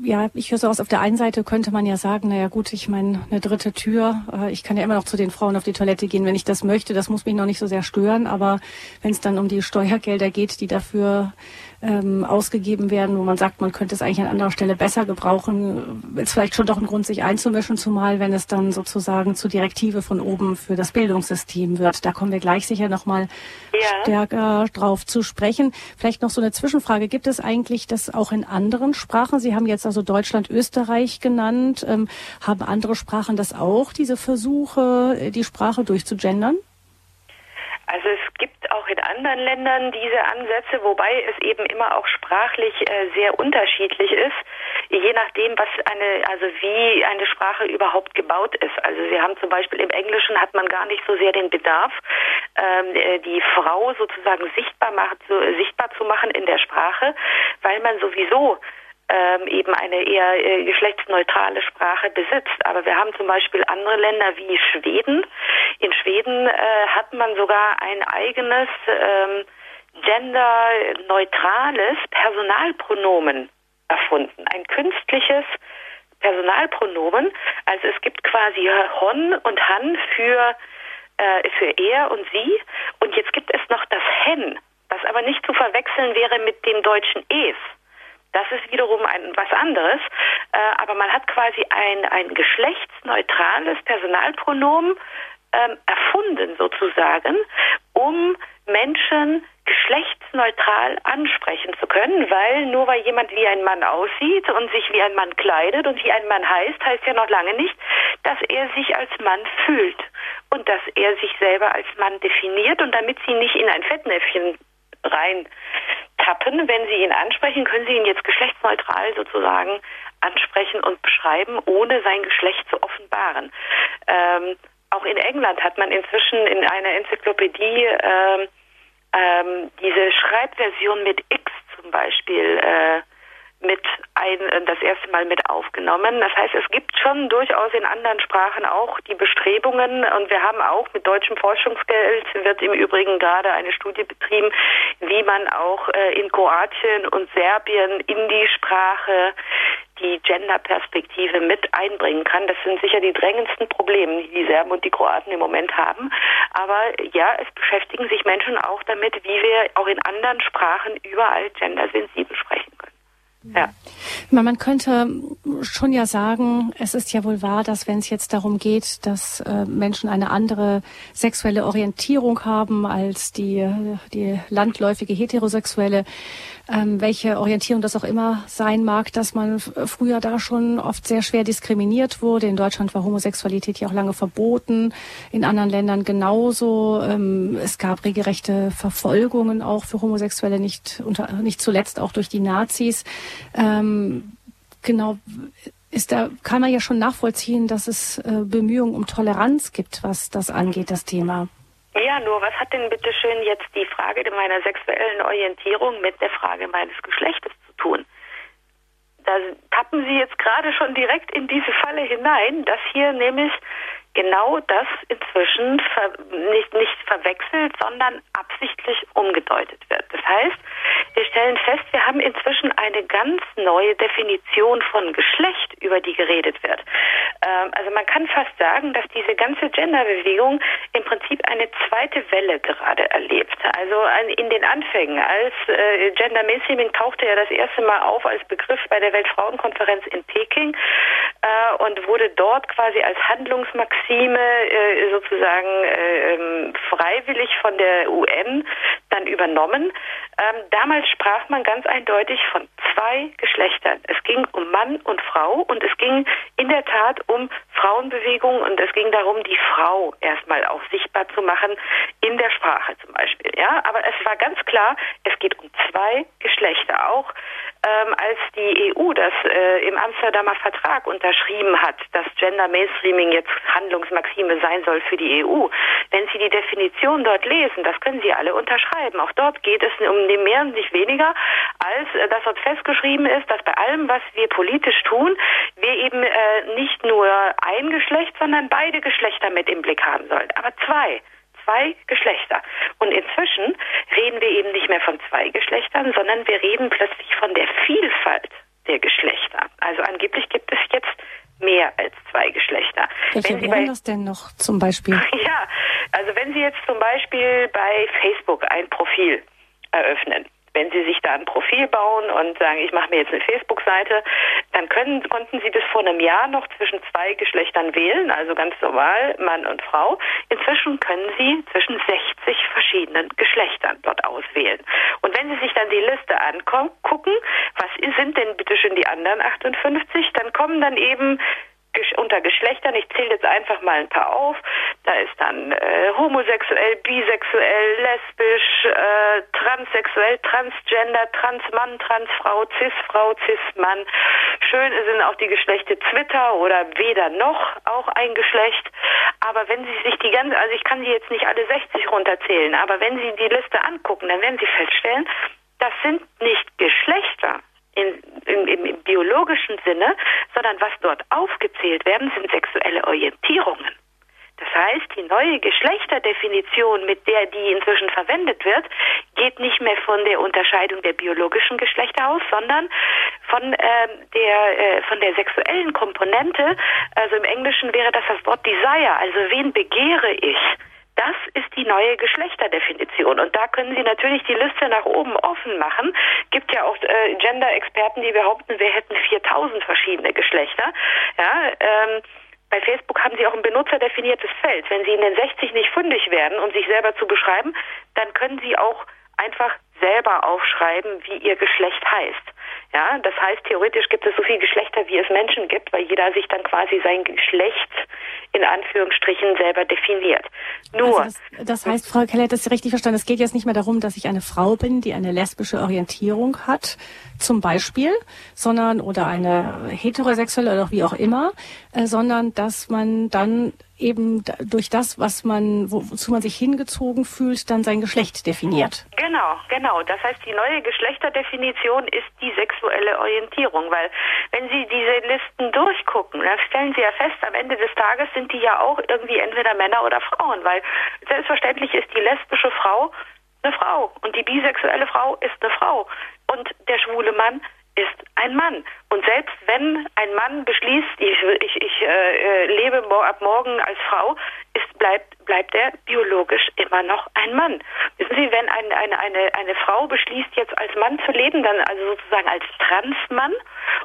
Ja, ich höre so aus, auf der einen Seite könnte man ja sagen, naja gut, ich meine, eine dritte Tür, äh, ich kann ja immer noch zu den Frauen auf die Toilette gehen, wenn ich das möchte, das muss mich noch nicht so sehr stören, aber wenn es dann um die Steuergelder geht, die dafür ähm, ausgegeben werden, wo man sagt, man könnte es eigentlich an anderer Stelle besser gebrauchen, ist vielleicht schon doch ein Grund, sich einzumischen, zumal wenn es dann sozusagen zur Direktive von oben für das Bildungssystem wird. Da kommen wir gleich sicher nochmal ja. stärker drauf zu sprechen. Vielleicht noch so eine Zwischenfrage. Gibt es eigentlich das auch in anderen Sprachen? Sie haben jetzt also Deutschland, Österreich genannt. Ähm, haben andere Sprachen das auch, diese Versuche, die Sprache durchzugendern? Also es gibt auch in anderen Ländern diese Ansätze, wobei es eben immer auch sprachlich äh, sehr unterschiedlich ist, je nachdem, was eine, also wie eine Sprache überhaupt gebaut ist. Also Sie haben zum Beispiel im Englischen hat man gar nicht so sehr den Bedarf, ähm, äh, die Frau sozusagen sichtbar macht, so, sichtbar zu machen in der Sprache, weil man sowieso ähm, eben eine eher äh, geschlechtsneutrale Sprache besitzt. Aber wir haben zum Beispiel andere Länder wie Schweden. In Schweden äh, hat man sogar ein eigenes ähm, genderneutrales Personalpronomen erfunden. Ein künstliches Personalpronomen. Also es gibt quasi Hon und Han für, äh, für er und sie. Und jetzt gibt es noch das Hen, was aber nicht zu verwechseln wäre mit den deutschen Es. Das ist wiederum ein, was anderes. Äh, aber man hat quasi ein, ein geschlechtsneutrales Personalpronomen ähm, erfunden sozusagen, um Menschen geschlechtsneutral ansprechen zu können, weil nur weil jemand wie ein Mann aussieht und sich wie ein Mann kleidet und wie ein Mann heißt, heißt ja noch lange nicht, dass er sich als Mann fühlt und dass er sich selber als Mann definiert und damit sie nicht in ein Fettnäpfchen rein tappen. Wenn Sie ihn ansprechen, können Sie ihn jetzt geschlechtsneutral sozusagen ansprechen und beschreiben, ohne sein Geschlecht zu offenbaren. Ähm, auch in England hat man inzwischen in einer Enzyklopädie ähm, ähm, diese Schreibversion mit X zum Beispiel äh, mit ein, äh, das erste Mal mit aufgenommen. Das heißt, es gibt schon durchaus in anderen Sprachen auch die Bestrebungen und wir haben auch mit deutschem Forschungsgeld wird im Übrigen gerade eine Studie betrieben, wie man auch äh, in Kroatien und Serbien in die Sprache die Genderperspektive mit einbringen kann. Das sind sicher die drängendsten Probleme, die die Serben und die Kroaten im Moment haben. Aber ja, es beschäftigen sich Menschen auch damit, wie wir auch in anderen Sprachen überall gendersensibel sprechen können. Ja. Man könnte schon ja sagen, es ist ja wohl wahr, dass wenn es jetzt darum geht, dass äh, Menschen eine andere sexuelle Orientierung haben als die, die landläufige heterosexuelle, ähm, welche Orientierung das auch immer sein mag, dass man früher da schon oft sehr schwer diskriminiert wurde. In Deutschland war Homosexualität ja auch lange verboten, in anderen Ländern genauso. Ähm, es gab regelrechte Verfolgungen auch für Homosexuelle, nicht, unter, nicht zuletzt auch durch die Nazis. Ähm, genau, ist da, kann man ja schon nachvollziehen, dass es äh, Bemühungen um Toleranz gibt, was das angeht, das Thema. Ja, nur was hat denn bitte schön jetzt die Frage meiner sexuellen Orientierung mit der Frage meines Geschlechtes zu tun? Da tappen Sie jetzt gerade schon direkt in diese Falle hinein, dass hier nämlich genau das inzwischen ver nicht, nicht verwechselt, sondern absichtlich umgedeutet wird. Das heißt, wir stellen fest, wir haben inzwischen eine ganz neue Definition von Geschlecht, über die geredet wird. Ähm, also man kann fast sagen, dass diese ganze Genderbewegung im Prinzip eine zweite Welle gerade erlebt. Also in den Anfängen, als äh, Gender Mainstreaming tauchte ja das erste Mal auf als Begriff bei der Weltfrauenkonferenz in Peking äh, und wurde dort quasi als Handlungsmaxime äh, sozusagen äh, ähm, freiwillig von der UN dann übernommen. Ähm, damals sprach man ganz eindeutig von zwei Geschlechtern. Es ging um Mann und Frau und es ging in der Tat um Frauenbewegung und es ging darum, die Frau erstmal auch sichtbar zu machen in der Sprache zum Beispiel. Ja, aber es war ganz klar, es geht um zwei Geschlechter. Auch ähm, als die EU das äh, im Amsterdamer Vertrag unterschrieben hat, dass Gender Mainstreaming jetzt Handlungsmaxime sein soll für die EU. Wenn Sie die Definition dort lesen, das können Sie alle unterschreiben. Auch dort geht es um mehr und nicht weniger, als äh, dass dort festgeschrieben ist, dass bei allem, was wir politisch tun, wir eben äh, nicht nur ein Geschlecht, sondern beide Geschlechter mit im Blick haben sollen. Aber zwei zwei Geschlechter. Und inzwischen reden wir eben nicht mehr von zwei Geschlechtern, sondern wir reden plötzlich von der Vielfalt der Geschlechter. Also angeblich gibt es jetzt mehr als zwei Geschlechter. Welche wenn Sie bei, das denn noch zum Beispiel? Ja, also wenn Sie jetzt zum Beispiel bei Facebook ein Profil eröffnen, wenn Sie sich da ein Profil bauen und sagen, ich mache mir jetzt eine Facebook-Seite, dann können, konnten Sie bis vor einem Jahr noch zwischen zwei Geschlechtern wählen, also ganz normal Mann und Frau. Inzwischen können Sie zwischen 60 verschiedenen Geschlechtern dort auswählen. Und wenn Sie sich dann die Liste angucken, was sind denn bitte schön die anderen 58, dann kommen dann eben unter Geschlechtern, ich zähle jetzt einfach mal ein paar auf, da ist dann äh, homosexuell, bisexuell, lesbisch, äh, transsexuell, transgender, transmann, transfrau, cisfrau, cismann. Schön sind auch die Geschlechter Twitter oder weder noch auch ein Geschlecht. Aber wenn Sie sich die ganze, also ich kann Sie jetzt nicht alle 60 runterzählen, aber wenn Sie die Liste angucken, dann werden Sie feststellen, das sind nicht Geschlechter, in, in, im, im biologischen Sinne, sondern was dort aufgezählt werden, sind sexuelle Orientierungen. Das heißt, die neue Geschlechterdefinition, mit der die inzwischen verwendet wird, geht nicht mehr von der Unterscheidung der biologischen Geschlechter aus, sondern von äh, der äh, von der sexuellen Komponente. Also im Englischen wäre das das Wort Desire. Also wen begehre ich? Das ist die neue Geschlechterdefinition. Und da können Sie natürlich die Liste nach oben offen machen. Gibt ja auch äh, Gender-Experten, die behaupten, wir hätten 4000 verschiedene Geschlechter. Ja, ähm, bei Facebook haben Sie auch ein benutzerdefiniertes Feld. Wenn Sie in den 60 nicht fündig werden, um sich selber zu beschreiben, dann können Sie auch einfach selber aufschreiben, wie Ihr Geschlecht heißt. Ja, das heißt, theoretisch gibt es so viele Geschlechter, wie es Menschen gibt, weil jeder sich dann quasi sein Geschlecht in Anführungsstrichen selber definiert. Nur. Also das, das, heißt, Frau Keller hat das richtig verstanden. Es geht jetzt nicht mehr darum, dass ich eine Frau bin, die eine lesbische Orientierung hat, zum Beispiel, sondern oder eine heterosexuelle oder wie auch immer, äh, sondern dass man dann eben durch das, was man, wozu man sich hingezogen fühlt, dann sein Geschlecht definiert. Genau, genau. Das heißt, die neue Geschlechterdefinition ist die sexuelle Orientierung, weil wenn Sie diese Listen durchgucken, dann stellen Sie ja fest, am Ende des Tages sind die ja auch irgendwie entweder Männer oder Frauen, weil selbstverständlich ist die lesbische Frau eine Frau und die bisexuelle Frau ist eine Frau und der schwule Mann ist ein Mann. Und selbst wenn ein Mann beschließt, ich, ich, ich äh, lebe ab morgen als Frau, ist, bleibt bleibt er biologisch immer noch ein Mann. Wissen Sie, wenn ein, eine, eine, eine Frau beschließt, jetzt als Mann zu leben, dann also sozusagen als Transmann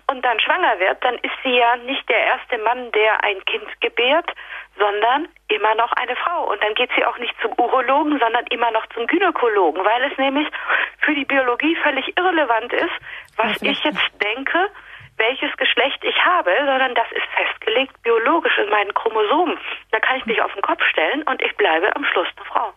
und dann schwanger wird, dann ist sie ja nicht der erste Mann, der ein Kind gebärt, sondern immer noch eine Frau. Und dann geht sie auch nicht zum Urologen, sondern immer noch zum Gynäkologen, weil es nämlich für die Biologie völlig irrelevant ist, was ich jetzt denke, welches Geschlecht ich habe, sondern das ist festgelegt biologisch in meinen Chromosomen. Da kann ich mich auf den Kopf stellen und ich bleibe am Schluss eine Frau.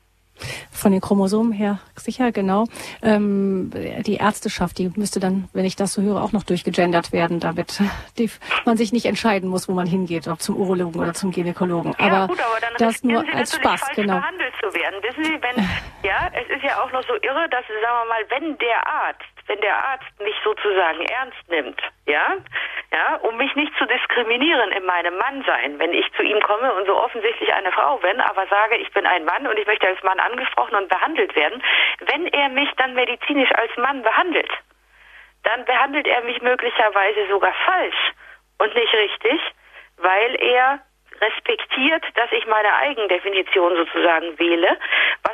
Von den Chromosomen her sicher, genau. Ähm, die Ärzteschaft, die müsste dann, wenn ich das so höre, auch noch durchgegendert werden, damit die, man sich nicht entscheiden muss, wo man hingeht, ob zum Urologen oder zum Gynäkologen. Ja, aber, gut, aber das nur Sie als Spaß, genau. behandelt zu werden. Wissen Sie, wenn, ja, es ist ja auch noch so irre, dass, sagen wir mal, wenn der Arzt wenn der Arzt mich sozusagen ernst nimmt, ja, ja, um mich nicht zu diskriminieren in meinem Mannsein, wenn ich zu ihm komme und so offensichtlich eine Frau bin, aber sage, ich bin ein Mann und ich möchte als Mann angesprochen und behandelt werden, wenn er mich dann medizinisch als Mann behandelt, dann behandelt er mich möglicherweise sogar falsch und nicht richtig, weil er respektiert, dass ich meine Eigendefinition sozusagen wähle,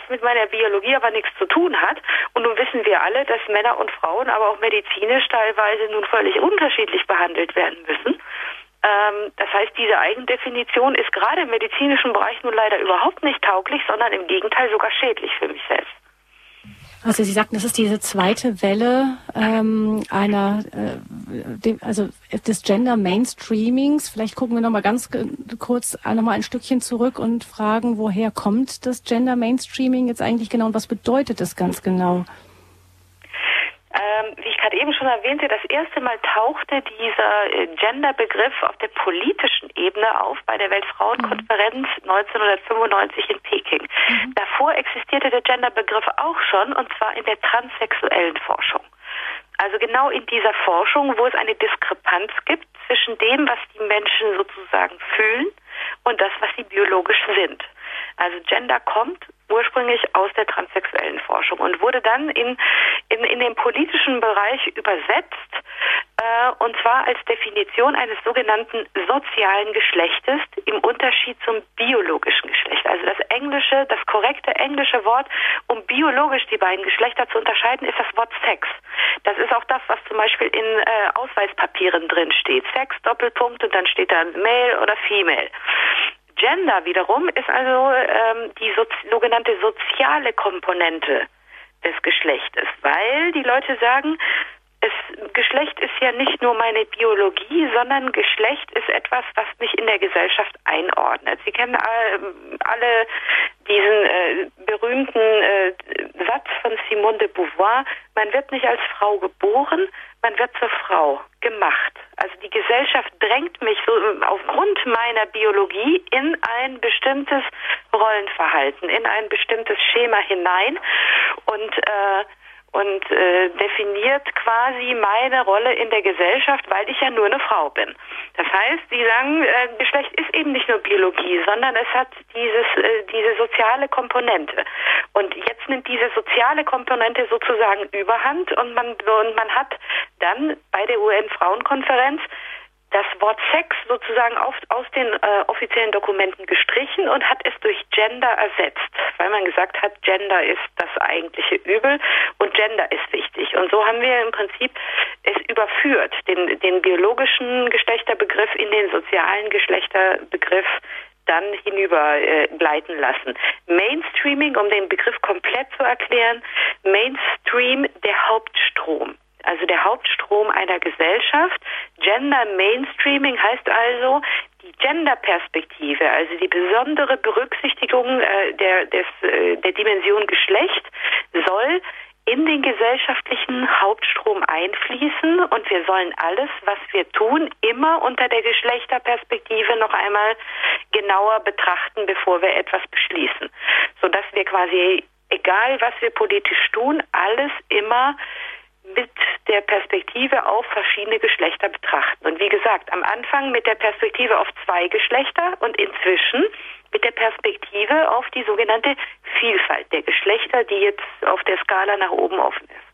mit meiner Biologie aber nichts zu tun hat. Und nun wissen wir alle, dass Männer und Frauen aber auch medizinisch teilweise nun völlig unterschiedlich behandelt werden müssen. Ähm, das heißt, diese Eigendefinition ist gerade im medizinischen Bereich nun leider überhaupt nicht tauglich, sondern im Gegenteil sogar schädlich für mich selbst. Also Sie sagten, das ist diese zweite Welle ähm, einer, äh, also des Gender Mainstreamings. Vielleicht gucken wir noch mal ganz kurz noch mal ein Stückchen zurück und fragen, woher kommt das Gender Mainstreaming jetzt eigentlich genau und was bedeutet das ganz genau? Ähm, wie ich gerade eben schon erwähnte, das erste Mal tauchte dieser äh, Gender-Begriff auf der politischen Ebene auf bei der Weltfrauenkonferenz mhm. 1995 in Peking. Mhm. Davor existierte der Gender-Begriff auch schon, und zwar in der transsexuellen Forschung. Also genau in dieser Forschung, wo es eine Diskrepanz gibt zwischen dem, was die Menschen sozusagen fühlen und das, was sie biologisch sind. Also Gender kommt ursprünglich aus der transsexuellen Forschung und wurde dann in, in, in den politischen Bereich übersetzt, äh, und zwar als Definition eines sogenannten sozialen Geschlechtes im Unterschied zum biologischen Geschlecht. Also das englische, das korrekte englische Wort, um biologisch die beiden Geschlechter zu unterscheiden, ist das Wort Sex. Das ist auch das, was zum Beispiel in äh, Ausweispapieren drin steht. Sex, Doppelpunkt und dann steht da Male oder Female. Gender wiederum ist also ähm, die so, sogenannte soziale Komponente des Geschlechtes, weil die Leute sagen, es, Geschlecht ist ja nicht nur meine Biologie, sondern Geschlecht ist etwas, was mich in der Gesellschaft einordnet. Sie kennen alle diesen äh, berühmten äh, Satz von Simone de Beauvoir, man wird nicht als Frau geboren, man wird zur Frau gemacht. Also die Gesellschaft drängt mich so aufgrund meiner Biologie in ein bestimmtes Rollenverhalten, in ein bestimmtes Schema hinein und äh, und äh, definiert quasi meine Rolle in der Gesellschaft, weil ich ja nur eine Frau bin. Das heißt, sie sagen, äh, Geschlecht ist eben nicht nur Biologie, sondern es hat dieses äh, diese soziale Komponente. Und jetzt nimmt diese soziale Komponente sozusagen Überhand und man und man hat dann bei der UN Frauenkonferenz das Wort Sex sozusagen auf, aus den äh, offiziellen Dokumenten gestrichen und hat es durch Gender ersetzt, weil man gesagt hat, Gender ist das eigentliche Übel und Gender ist wichtig. Und so haben wir im Prinzip es überführt, den, den biologischen Geschlechterbegriff in den sozialen Geschlechterbegriff dann hinüber äh, gleiten lassen. Mainstreaming, um den Begriff komplett zu erklären, Mainstream der Hauptstrom also der Hauptstrom einer Gesellschaft. Gender Mainstreaming heißt also, die Gender-Perspektive, also die besondere Berücksichtigung äh, der, des, äh, der Dimension Geschlecht, soll in den gesellschaftlichen Hauptstrom einfließen und wir sollen alles, was wir tun, immer unter der Geschlechterperspektive noch einmal genauer betrachten, bevor wir etwas beschließen, sodass wir quasi, egal was wir politisch tun, alles immer mit der Perspektive auf verschiedene Geschlechter betrachten. Und wie gesagt, am Anfang mit der Perspektive auf zwei Geschlechter und inzwischen mit der Perspektive auf die sogenannte Vielfalt der Geschlechter, die jetzt auf der Skala nach oben offen ist.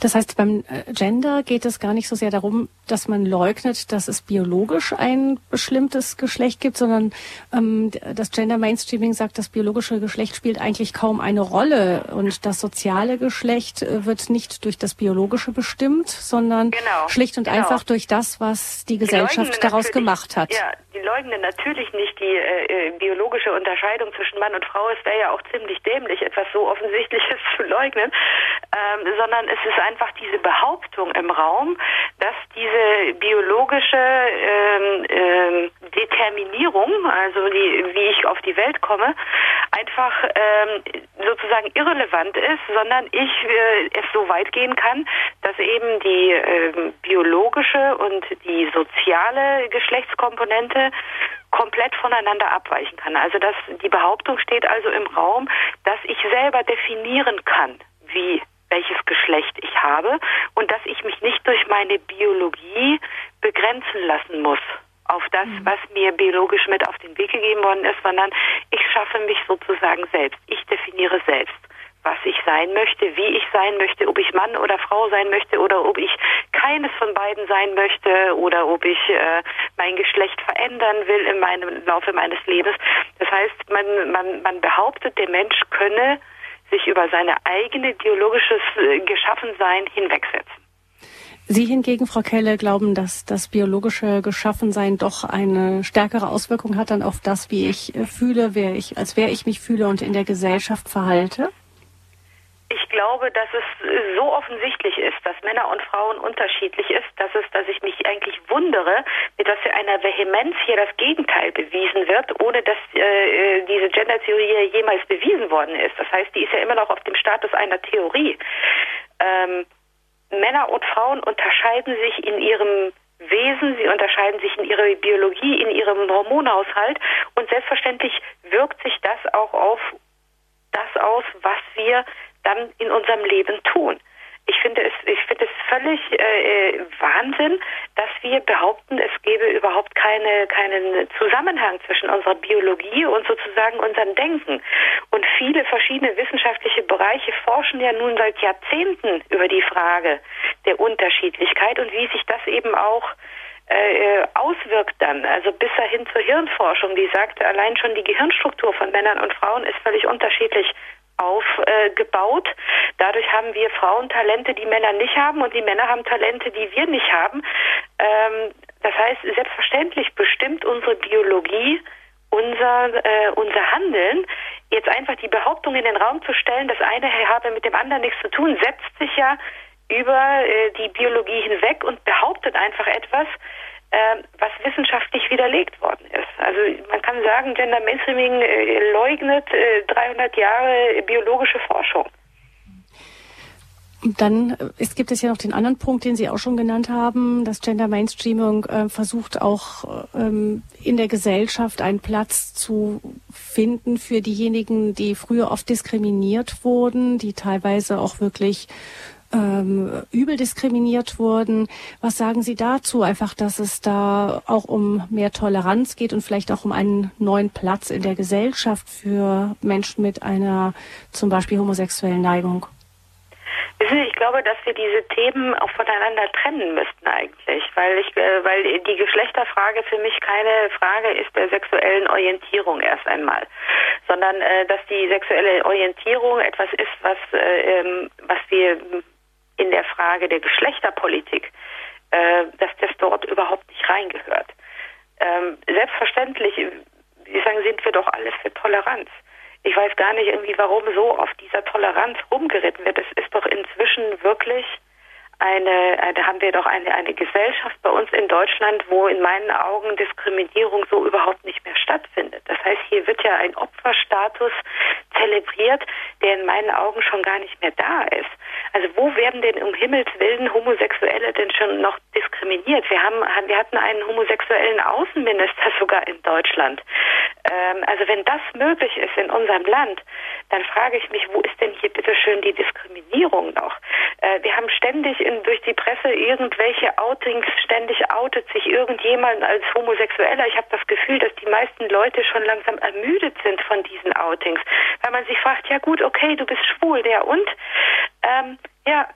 Das heißt, beim äh, Gender geht es gar nicht so sehr darum, dass man leugnet, dass es biologisch ein bestimmtes Geschlecht gibt, sondern ähm, das Gender Mainstreaming sagt, das biologische Geschlecht spielt eigentlich kaum eine Rolle und das soziale Geschlecht äh, wird nicht durch das biologische bestimmt, sondern genau, schlicht und genau. einfach durch das, was die Gesellschaft die daraus gemacht hat. Ja, die leugnen natürlich nicht die äh, äh, biologische Unterscheidung zwischen Mann und Frau. Es wäre ja auch ziemlich dämlich, etwas so Offensichtliches zu leugnen, ähm, sondern es ist einfach diese Behauptung im Raum, dass diese biologische ähm, ähm, Determinierung, also die, wie ich auf die Welt komme, einfach ähm, sozusagen irrelevant ist, sondern ich äh, es so weit gehen kann, dass eben die äh, biologische und die soziale Geschlechtskomponente komplett voneinander abweichen kann. Also dass die Behauptung steht also im Raum, dass ich selber definieren kann, wie welches Geschlecht ich habe und dass ich mich nicht durch meine Biologie begrenzen lassen muss auf das, mhm. was mir biologisch mit auf den Weg gegeben worden ist, sondern ich schaffe mich sozusagen selbst. Ich definiere selbst, was ich sein möchte, wie ich sein möchte, ob ich Mann oder Frau sein möchte oder ob ich keines von beiden sein möchte oder ob ich äh, mein Geschlecht verändern will im, meinem, Laufe meines Lebens. Das heißt, man, man, man behauptet, der Mensch könne sich über seine eigene biologisches äh, Geschaffensein hinwegsetzen. Sie hingegen, Frau Kelle, glauben, dass das biologische Geschaffensein doch eine stärkere Auswirkung hat dann auf das, wie ich äh, fühle, wer ich, als wer ich mich fühle und in der Gesellschaft verhalte? Ich glaube, dass es äh, so offensichtlich ist, dass Männer und Frauen unterschiedlich ist, dass es, dass ich mich eigentlich wundere, mit was für einer Vehemenz hier das Gegenteil bewiesen wird, ohne dass äh, diese Gender-Theorie jemals bewiesen worden ist. Das heißt, die ist ja immer noch auf dem Status einer Theorie. Ähm, Männer und Frauen unterscheiden sich in ihrem Wesen, sie unterscheiden sich in ihrer Biologie, in ihrem Hormonhaushalt und selbstverständlich wirkt sich das auch auf das aus, was wir dann in unserem Leben tun. Ich finde es, ich finde es völlig äh, Wahnsinn, dass wir behaupten, es gäbe überhaupt keine, keinen Zusammenhang zwischen unserer Biologie und sozusagen unserem Denken. Und viele verschiedene wissenschaftliche Bereiche forschen ja nun seit Jahrzehnten über die Frage der Unterschiedlichkeit und wie sich das eben auch äh, auswirkt dann, also bis dahin zur Hirnforschung, die sagt, allein schon die Gehirnstruktur von Männern und Frauen ist völlig unterschiedlich aufgebaut. Dadurch haben wir Frauen Talente, die Männer nicht haben und die Männer haben Talente, die wir nicht haben. Ähm, das heißt, selbstverständlich bestimmt unsere Biologie unser, äh, unser Handeln. Jetzt einfach die Behauptung in den Raum zu stellen, das eine habe mit dem anderen nichts zu tun, setzt sich ja über äh, die Biologie hinweg und behauptet einfach etwas, äh, was wissenschaftlich widerlegt worden ist. Also man kann sagen, Gender Mainstreaming äh, leugnet 300 äh, Jahre biologische Forschung. Dann äh, es gibt es ja noch den anderen Punkt, den Sie auch schon genannt haben. Das Gender Mainstreaming äh, versucht auch ähm, in der Gesellschaft einen Platz zu finden für diejenigen, die früher oft diskriminiert wurden, die teilweise auch wirklich ähm, übel diskriminiert wurden. Was sagen Sie dazu? Einfach, dass es da auch um mehr Toleranz geht und vielleicht auch um einen neuen Platz in der Gesellschaft für Menschen mit einer zum Beispiel homosexuellen Neigung. Ich glaube, dass wir diese Themen auch voneinander trennen müssten eigentlich, weil ich, äh, weil die Geschlechterfrage für mich keine Frage ist der sexuellen Orientierung erst einmal, sondern äh, dass die sexuelle Orientierung etwas ist, was äh, ähm, was wir in der Frage der Geschlechterpolitik, äh, dass das dort überhaupt nicht reingehört. Ähm, selbstverständlich, wie sagen, sind wir doch alles für Toleranz. Ich weiß gar nicht irgendwie, warum so auf dieser Toleranz rumgeritten wird. Es ist doch inzwischen wirklich eine, eine haben wir doch eine, eine Gesellschaft bei uns in Deutschland, wo in meinen Augen Diskriminierung so überhaupt nicht mehr stattfindet. Das heißt, hier wird ja ein Opferstatus zelebriert, der in meinen Augen schon gar nicht mehr da ist. Also wo werden denn um Himmels Willen Homosexuelle denn schon noch diskriminiert? Wir haben, wir hatten einen homosexuellen Außenminister sogar in Deutschland. Ähm, also wenn das möglich ist in unserem Land, dann frage ich mich, wo ist denn hier bitte schön die Diskriminierung noch? Äh, wir haben ständig in, durch die Presse irgendwelche Outings, ständig outet sich irgendjemand als Homosexueller. Ich habe das Gefühl, dass die meisten Leute schon langsam ermüdet sind von diesen Outings, weil man sich fragt, ja gut, okay, du bist schwul, der und? Ähm, ja,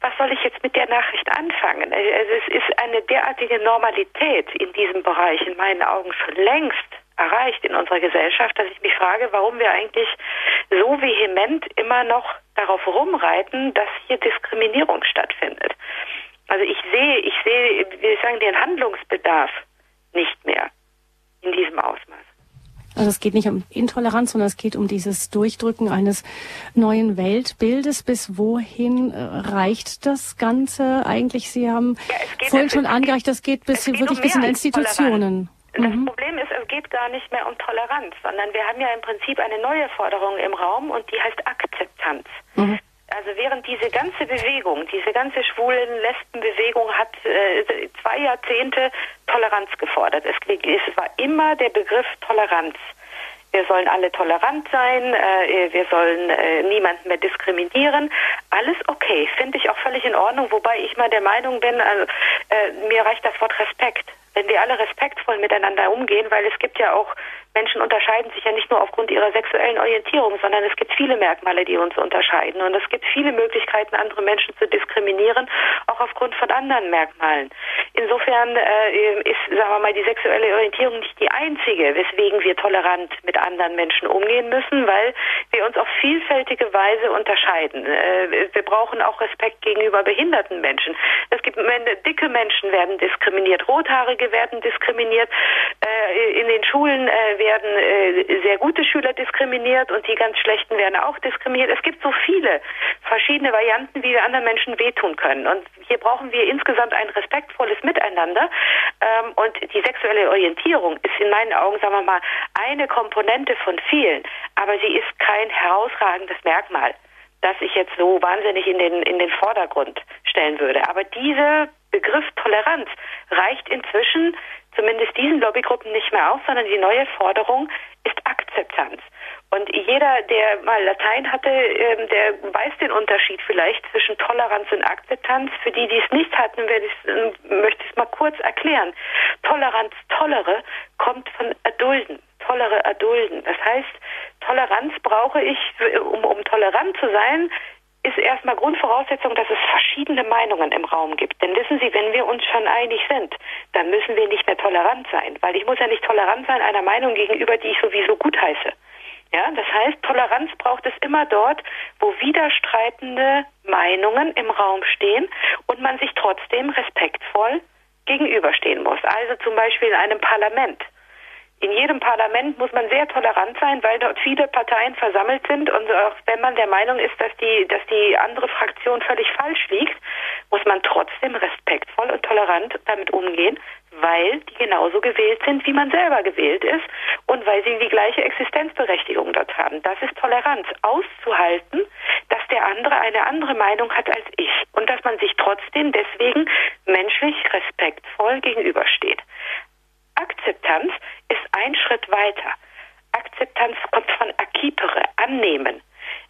was soll ich jetzt mit der Nachricht anfangen? Also es ist eine derartige Normalität in diesem Bereich in meinen Augen schon längst erreicht in unserer Gesellschaft, dass ich mich frage, warum wir eigentlich so vehement immer noch darauf rumreiten, dass hier Diskriminierung stattfindet. Also ich sehe, ich sehe, wie ich sagen, den Handlungsbedarf nicht mehr in diesem Ausmaß. Also es geht nicht um Intoleranz, sondern es geht um dieses Durchdrücken eines neuen Weltbildes. Bis wohin äh, reicht das Ganze eigentlich? Sie haben ja, vorhin schon angereicht, das geht bis geht wirklich um bis in Institutionen. Das mhm. Problem ist, es geht gar nicht mehr um Toleranz, sondern wir haben ja im Prinzip eine neue Forderung im Raum und die heißt Akzeptanz. Mhm. Also während diese ganze Bewegung, diese ganze schwulen Lesbenbewegung hat äh, zwei Jahrzehnte Toleranz gefordert. Es, es war immer der Begriff Toleranz. Wir sollen alle tolerant sein, äh, wir sollen äh, niemanden mehr diskriminieren. Alles okay, finde ich auch völlig in Ordnung, wobei ich mal der Meinung bin, also, äh, mir reicht das Wort Respekt. Wenn wir alle respektvoll miteinander umgehen, weil es gibt ja auch Menschen unterscheiden sich ja nicht nur aufgrund ihrer sexuellen Orientierung, sondern es gibt viele Merkmale, die uns unterscheiden. Und es gibt viele Möglichkeiten, andere Menschen zu diskriminieren, auch aufgrund von anderen Merkmalen. Insofern äh, ist, sagen wir mal, die sexuelle Orientierung nicht die einzige, weswegen wir tolerant mit anderen Menschen umgehen müssen, weil wir uns auf vielfältige Weise unterscheiden. Äh, wir brauchen auch Respekt gegenüber behinderten Menschen. Es gibt dicke Menschen werden diskriminiert, rothaarige werden diskriminiert, äh, in den Schulen äh, werden äh, sehr gute Schüler diskriminiert und die ganz schlechten werden auch diskriminiert. Es gibt so viele verschiedene Varianten, wie wir anderen Menschen wehtun können. Und hier brauchen wir insgesamt ein respektvolles Miteinander. Ähm, und die sexuelle Orientierung ist in meinen Augen, sagen wir mal, eine Komponente von vielen. Aber sie ist kein herausragendes Merkmal das ich jetzt so wahnsinnig in den, in den Vordergrund stellen würde. Aber dieser Begriff Toleranz reicht inzwischen zumindest diesen Lobbygruppen nicht mehr aus, sondern die neue Forderung ist Akzeptanz. Und jeder, der mal Latein hatte, ähm, der weiß den Unterschied vielleicht zwischen Toleranz und Akzeptanz. Für die, die es nicht hatten, ähm, möchte ich es mal kurz erklären. Toleranz, tollere, kommt von erdulden. Tollere, erdulden. Das heißt, Toleranz brauche ich, um, um tolerant zu sein, ist erstmal Grundvoraussetzung, dass es verschiedene Meinungen im Raum gibt. Denn wissen Sie, wenn wir uns schon einig sind, dann müssen wir nicht mehr tolerant sein, weil ich muss ja nicht tolerant sein einer Meinung gegenüber, die ich sowieso gutheiße. Ja, das heißt, Toleranz braucht es immer dort, wo widerstreitende Meinungen im Raum stehen und man sich trotzdem respektvoll gegenüberstehen muss. Also zum Beispiel in einem Parlament. In jedem Parlament muss man sehr tolerant sein, weil dort viele Parteien versammelt sind und auch wenn man der Meinung ist, dass die, dass die andere Fraktion völlig falsch liegt, muss man trotzdem respektvoll und tolerant damit umgehen, weil die genauso gewählt sind, wie man selber gewählt ist und weil sie die gleiche Existenzberechtigung dort haben. Das ist Toleranz, auszuhalten, dass der andere eine andere Meinung hat als ich und dass man sich trotzdem deswegen menschlich respektvoll gegenübersteht. Akzeptanz ist ein Schritt weiter. Akzeptanz kommt von akipere, annehmen.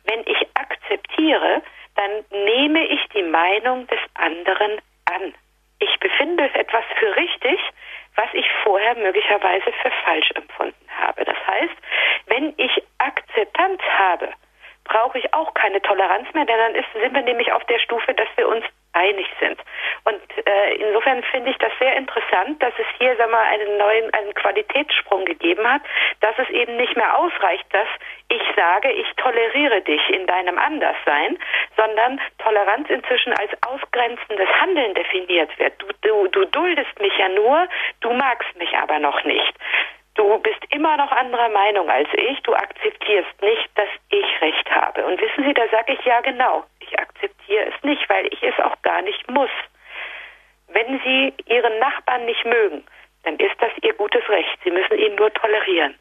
Wenn ich akzeptiere, dann nehme ich die Meinung des anderen an. Ich befinde etwas für richtig, was ich vorher möglicherweise für falsch empfunden habe. Das heißt, wenn ich Akzeptanz habe, brauche ich auch keine Toleranz mehr, denn dann ist, sind wir nämlich auf der Stufe, dass wir uns einig sind. Und äh, insofern finde ich das sehr interessant, dass es hier sag mal, einen neuen einen Qualitätssprung gegeben hat, dass es eben nicht mehr ausreicht, dass ich sage, ich toleriere dich in deinem Anderssein, sondern Toleranz inzwischen als ausgrenzendes Handeln definiert wird. Du, du, du duldest mich ja nur, du magst mich aber noch nicht. Du bist immer noch anderer Meinung als ich. Du akzeptierst nicht, dass ich recht habe. Und wissen Sie, da sage ich ja genau. Ich akzeptiere es nicht, weil ich es auch gar nicht muss. Wenn Sie Ihren Nachbarn nicht mögen, dann ist das Ihr gutes Recht. Sie müssen ihn nur tolerieren.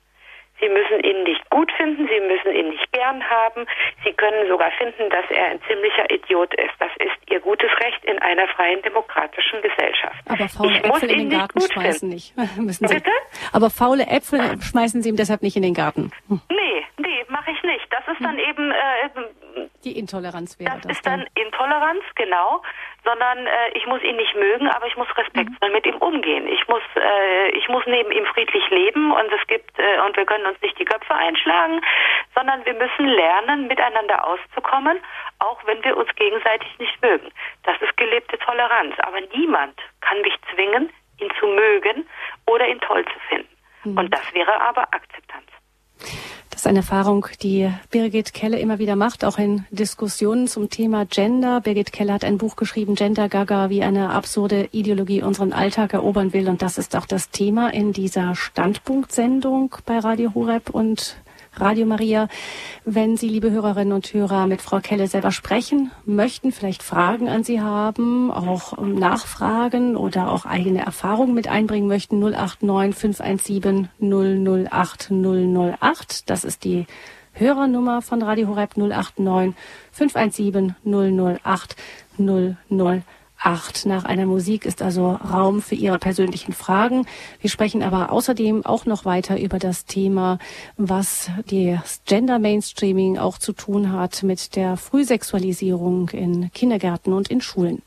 Sie müssen ihn nicht gut finden, Sie müssen ihn nicht gern haben. Sie können sogar finden, dass er ein ziemlicher Idiot ist. Das ist Ihr gutes Recht in einer freien demokratischen Gesellschaft. Aber faule Äpfel in den Garten schmeißen nicht. müssen Sie. Bitte? Aber faule Äpfel schmeißen Sie ihm deshalb nicht in den Garten. Hm. Nee, nee, mache ich nicht. Das ist dann hm. eben äh, die Intoleranz wäre das. Das ist dann, dann Intoleranz, genau sondern äh, ich muss ihn nicht mögen, aber ich muss respektvoll mhm. mit ihm umgehen. Ich muss, äh, ich muss neben ihm friedlich leben und es gibt äh, und wir können uns nicht die Köpfe einschlagen, sondern wir müssen lernen, miteinander auszukommen, auch wenn wir uns gegenseitig nicht mögen. Das ist gelebte Toleranz. Aber niemand kann mich zwingen, ihn zu mögen oder ihn toll zu finden. Mhm. Und das wäre aber Akzeptanz. Ist eine Erfahrung, die Birgit Kelle immer wieder macht, auch in Diskussionen zum Thema Gender. Birgit Kelle hat ein Buch geschrieben, Gender Gaga, wie eine absurde Ideologie unseren Alltag erobern will. Und das ist auch das Thema in dieser Standpunktsendung bei Radio Horeb und Radio Maria. Wenn Sie, liebe Hörerinnen und Hörer, mit Frau Kelle selber sprechen möchten, vielleicht Fragen an Sie haben, auch Nachfragen oder auch eigene Erfahrungen mit einbringen möchten, 089 517 008 008. Das ist die Hörernummer von Radio Horeb 089 517 008 008. 8. Nach einer Musik ist also Raum für Ihre persönlichen Fragen. Wir sprechen aber außerdem auch noch weiter über das Thema, was das Gender Mainstreaming auch zu tun hat mit der Frühsexualisierung in Kindergärten und in Schulen.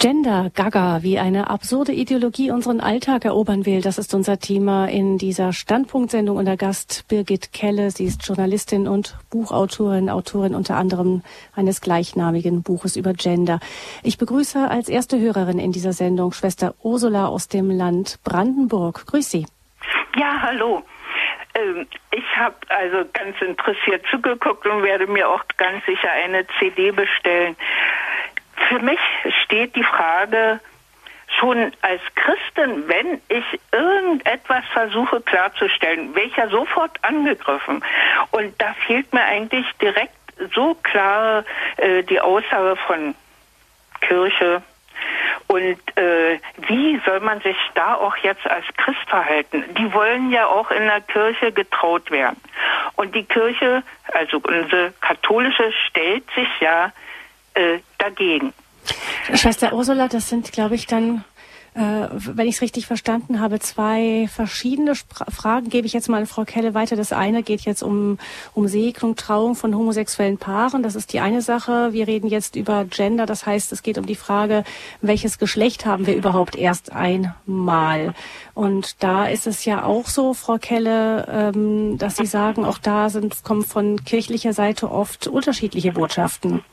Gender Gaga, wie eine absurde Ideologie unseren Alltag erobern will, das ist unser Thema in dieser Standpunktsendung. Und der Gast Birgit Kelle, sie ist Journalistin und Buchautorin, Autorin unter anderem eines gleichnamigen Buches über Gender. Ich begrüße als erste Hörerin in dieser Sendung Schwester Ursula aus dem Land Brandenburg. Grüß Sie. Ja, hallo. Ähm, ich habe also ganz interessiert zugeguckt und werde mir auch ganz sicher eine CD bestellen für mich steht die Frage schon als Christin, wenn ich irgendetwas versuche klarzustellen, welcher sofort angegriffen. Und da fehlt mir eigentlich direkt so klar äh, die Aussage von Kirche. Und äh, wie soll man sich da auch jetzt als Christ verhalten? Die wollen ja auch in der Kirche getraut werden. Und die Kirche, also unsere katholische, stellt sich ja äh, dagegen. Schwester Ursula, das sind, glaube ich, dann äh, wenn ich es richtig verstanden habe, zwei verschiedene Spra Fragen gebe ich jetzt mal an Frau Kelle weiter. Das eine geht jetzt um, um Segnung, Trauung von homosexuellen Paaren. Das ist die eine Sache. Wir reden jetzt über Gender. Das heißt, es geht um die Frage, welches Geschlecht haben wir überhaupt erst einmal? Und da ist es ja auch so, Frau Kelle, ähm, dass Sie sagen, auch da sind, kommen von kirchlicher Seite oft unterschiedliche Botschaften.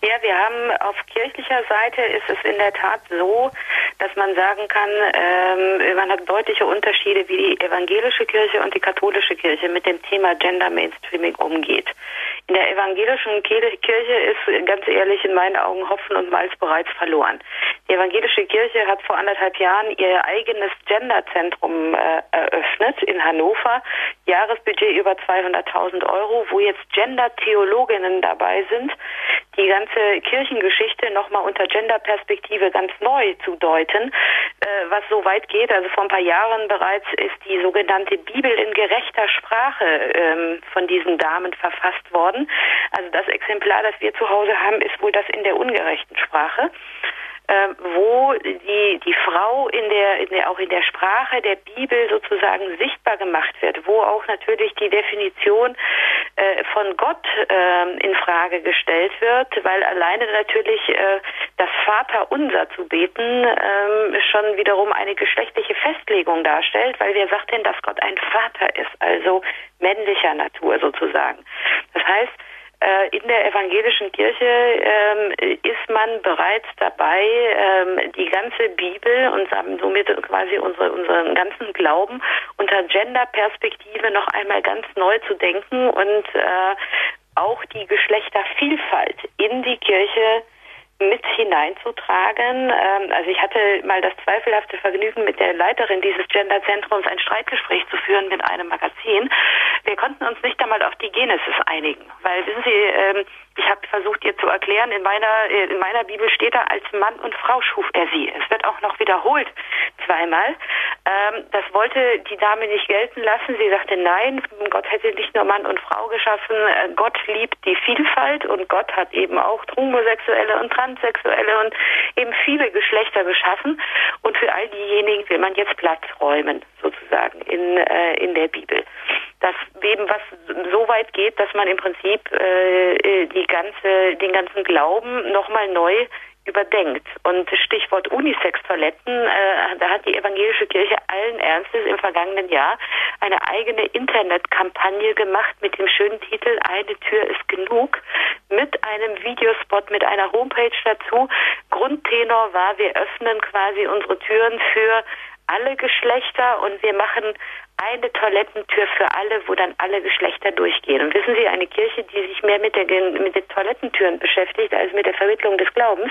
Ja, wir haben auf kirchlicher Seite ist es in der Tat so, dass man sagen kann, ähm, man hat deutliche Unterschiede, wie die evangelische Kirche und die katholische Kirche mit dem Thema Gender Mainstreaming umgeht. In der evangelischen Kirche ist ganz ehrlich in meinen Augen Hopfen und Malz bereits verloren. Die evangelische Kirche hat vor anderthalb Jahren ihr eigenes Genderzentrum äh, eröffnet in Hannover. Jahresbudget über 200.000 Euro, wo jetzt Gender-Theologinnen dabei sind, die ganze Kirchengeschichte nochmal unter Genderperspektive ganz neu zu deuten, äh, was so weit geht. Also vor ein paar Jahren bereits ist die sogenannte Bibel in gerechter Sprache ähm, von diesen Damen verfasst worden. Also das Exemplar, das wir zu Hause haben, ist wohl das in der ungerechten Sprache äh, wo die, die Frau in der, in der, auch in der Sprache der Bibel sozusagen sichtbar gemacht wird, wo auch natürlich die Definition äh, von Gott äh, in Frage gestellt wird, weil alleine natürlich äh, das Vaterunser zu beten äh, schon wiederum eine geschlechtliche Festlegung darstellt, weil wer sagt denn, dass Gott ein Vater ist, also männlicher Natur sozusagen. Das heißt, in der evangelischen Kirche ähm, ist man bereits dabei, ähm, die ganze Bibel und somit quasi unsere, unseren ganzen Glauben unter Gender-Perspektive noch einmal ganz neu zu denken und äh, auch die Geschlechtervielfalt in die Kirche mit hineinzutragen. Ähm, also ich hatte mal das zweifelhafte Vergnügen, mit der Leiterin dieses Genderzentrums ein Streitgespräch zu führen mit einem Magazin. Wir konnten uns nicht einmal auf die Genesis einigen, weil wissen Sie, ähm, ich habe versucht ihr zu erklären, in meiner, äh, in meiner Bibel steht da, als Mann und Frau schuf er sie. Es wird auch noch wiederholt zweimal. Ähm, das wollte die Dame nicht gelten lassen. Sie sagte, nein, Gott hätte nicht nur Mann und Frau geschaffen. Äh, Gott liebt die Vielfalt und Gott hat eben auch Homosexuelle und Transsexuelle und eben viele Geschlechter geschaffen. Und für all diejenigen will man jetzt Platz räumen, sozusagen, in, äh, in der Bibel. Das eben was so weit geht, dass man im Prinzip äh, die ganze, den ganzen Glauben nochmal neu überdenkt. Und Stichwort Unisex-Toiletten, äh, da hat die evangelische Kirche allen Ernstes im vergangenen Jahr eine eigene Internetkampagne gemacht mit dem schönen Titel Eine Tür ist genug, mit einem Videospot, mit einer Homepage dazu. Grundtenor war, wir öffnen quasi unsere Türen für alle Geschlechter und wir machen eine Toilettentür für alle, wo dann alle Geschlechter durchgehen. Und wissen Sie, eine Kirche, die sich mehr mit, der, mit den Toilettentüren beschäftigt als mit der Vermittlung des Glaubens,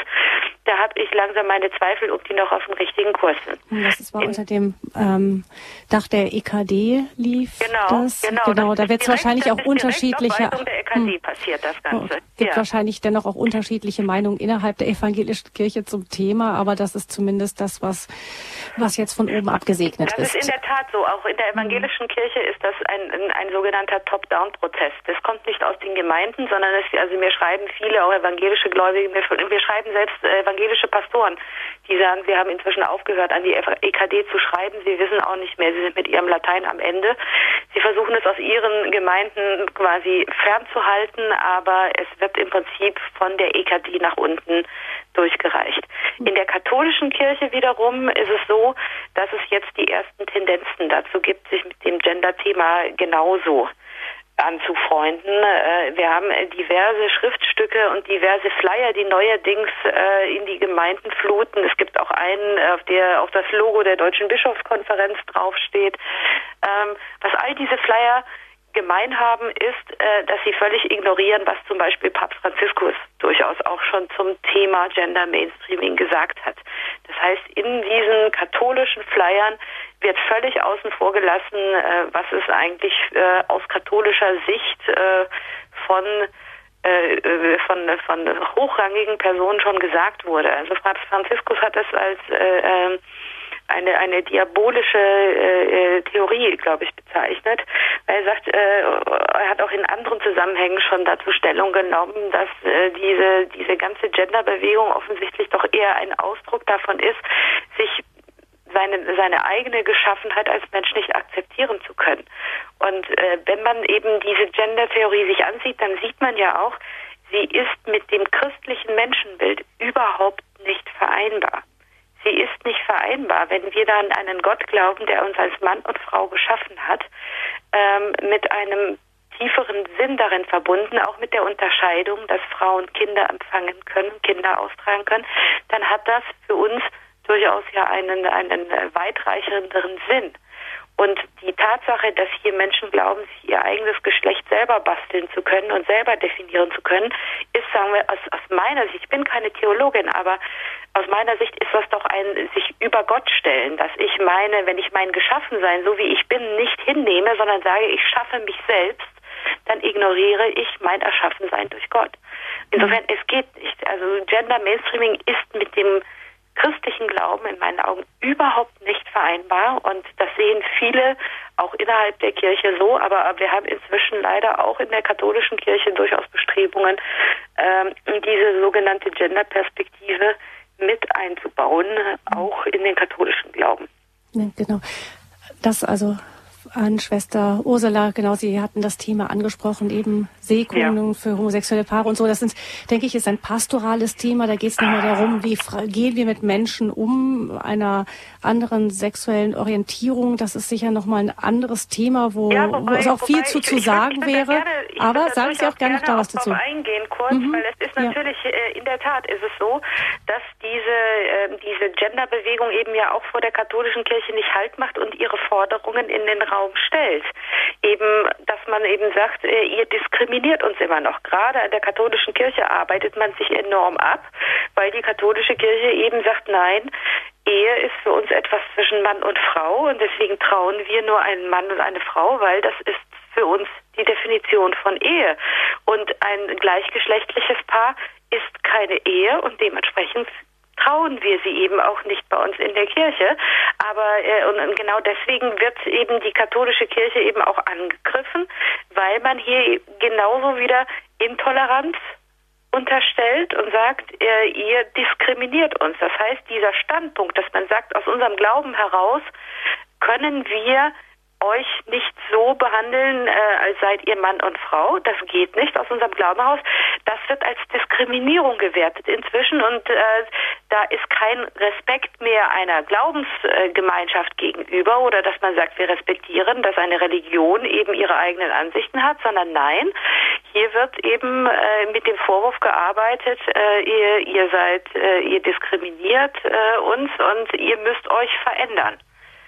da habe ich langsam meine Zweifel, ob die noch auf dem richtigen Kurs sind. Das ist unter dem ähm, Dach der EKD lief genau, das. Genau, genau das da wird es wahrscheinlich auch unterschiedliche. Der EKD hm. passiert das Ganze. Es gibt ja. wahrscheinlich dennoch auch unterschiedliche Meinungen innerhalb der evangelischen Kirche zum Thema, aber das ist zumindest das, was, was jetzt von oben abgesegnet das ist. Das ist in der Tat so. Auch in der evangelischen Kirche ist das ein, ein, ein sogenannter Top-Down-Prozess. Das kommt nicht aus den Gemeinden, sondern es, also mir schreiben viele, auch evangelische Gläubige, mir, wir schreiben selbst evangelische Pastoren, die sagen, sie haben inzwischen aufgehört, an die EKD zu schreiben. Sie wissen auch nicht mehr, sie sind mit ihrem Latein am Ende. Sie versuchen es aus ihren Gemeinden quasi fernzuhalten, aber es wird im Prinzip von der EKD nach unten durchgereicht. In der katholischen Kirche wiederum ist es so, dass es jetzt die ersten Tendenzen dazu gibt, sich mit dem Gender-Thema genauso anzufreunden. Äh, wir haben diverse Schriftstücke und diverse Flyer, die neuerdings äh, in die Gemeinden fluten. Es gibt auch einen, auf der auch das Logo der Deutschen Bischofskonferenz draufsteht. Ähm, was all diese Flyer gemein haben, ist, äh, dass sie völlig ignorieren, was zum Beispiel Papst Franziskus durchaus auch schon zum Thema Gender Mainstreaming gesagt hat. Das heißt, in diesen katholischen Flyern wird völlig außen vor gelassen, äh, was ist eigentlich äh, aus katholischer Sicht äh, von äh, äh, von, von hochrangigen Personen schon gesagt wurde. Also Papst Franziskus hat es als äh, ähm, eine, eine diabolische äh, Theorie, glaube ich, bezeichnet. Er sagt, äh, er hat auch in anderen Zusammenhängen schon dazu Stellung genommen, dass äh, diese, diese ganze Genderbewegung offensichtlich doch eher ein Ausdruck davon ist, sich seine, seine eigene Geschaffenheit als Mensch nicht akzeptieren zu können. Und äh, wenn man eben diese Gender-Theorie sich ansieht, dann sieht man ja auch, sie ist mit dem christlichen Menschenbild überhaupt nicht vereinbar. Sie ist nicht vereinbar, wenn wir dann an einen Gott glauben, der uns als Mann und Frau geschaffen hat, ähm, mit einem tieferen Sinn darin verbunden, auch mit der Unterscheidung, dass Frauen Kinder empfangen können, Kinder austragen können, dann hat das für uns durchaus ja einen, einen weitreichenderen Sinn. Und die Tatsache, dass hier Menschen glauben, sich ihr eigenes Geschlecht selber basteln zu können und selber definieren zu können, ist, sagen wir, aus, aus meiner Sicht, ich bin keine Theologin, aber aus meiner Sicht ist das doch ein sich über Gott stellen, dass ich meine, wenn ich mein Geschaffensein, so wie ich bin, nicht hinnehme, sondern sage, ich schaffe mich selbst, dann ignoriere ich mein Erschaffensein durch Gott. Insofern, es geht nicht. Also Gender Mainstreaming ist mit dem christlichen Glauben in meinen Augen überhaupt nicht vereinbar. Und das sehen viele auch innerhalb der Kirche so. Aber wir haben inzwischen leider auch in der katholischen Kirche durchaus Bestrebungen, ähm, diese sogenannte Gender-Perspektive mit einzubauen, auch in den katholischen Glauben. Ja, genau. Das also an Schwester Ursula, genau, Sie hatten das Thema angesprochen, eben Segnungen ja. für homosexuelle Paare und so. Das sind, denke ich, ist ein pastorales Thema. Da geht es nochmal darum, wie gehen wir mit Menschen um, einer anderen sexuellen Orientierung. Das ist sicher nochmal ein anderes Thema, wo, ja, wobei, wo es auch viel zu, ich, zu sagen ich wäre. Gerne, Aber sagen Sie auch gerne noch da was dazu. eingehen kurz, mhm. weil es ist natürlich, ja. äh, in der Tat ist es so, dass diese, äh, diese Genderbewegung eben ja auch vor der katholischen Kirche nicht Halt macht und ihre Forderungen in den Raum stellt. Eben, dass man eben sagt, äh, ihr diskriminiert uns immer noch. Gerade an der katholischen Kirche arbeitet man sich enorm ab, weil die katholische Kirche eben sagt, nein, Ehe ist für uns etwas zwischen Mann und Frau und deswegen trauen wir nur einen Mann und eine Frau, weil das ist für uns die Definition von Ehe. Und ein gleichgeschlechtliches Paar ist keine Ehe und dementsprechend trauen wir sie eben auch nicht bei uns in der Kirche. Aber äh, und genau deswegen wird eben die katholische Kirche eben auch angegriffen, weil man hier genauso wieder Intoleranz unterstellt und sagt, äh, ihr diskriminiert uns. Das heißt, dieser Standpunkt, dass man sagt, aus unserem Glauben heraus können wir euch nicht so behandeln, äh, als seid ihr Mann und Frau. Das geht nicht aus unserem Glaubenhaus. Das wird als Diskriminierung gewertet inzwischen und äh, da ist kein Respekt mehr einer Glaubensgemeinschaft gegenüber oder dass man sagt, wir respektieren, dass eine Religion eben ihre eigenen Ansichten hat, sondern nein, hier wird eben äh, mit dem Vorwurf gearbeitet, äh, ihr, ihr seid, äh, ihr diskriminiert äh, uns und ihr müsst euch verändern.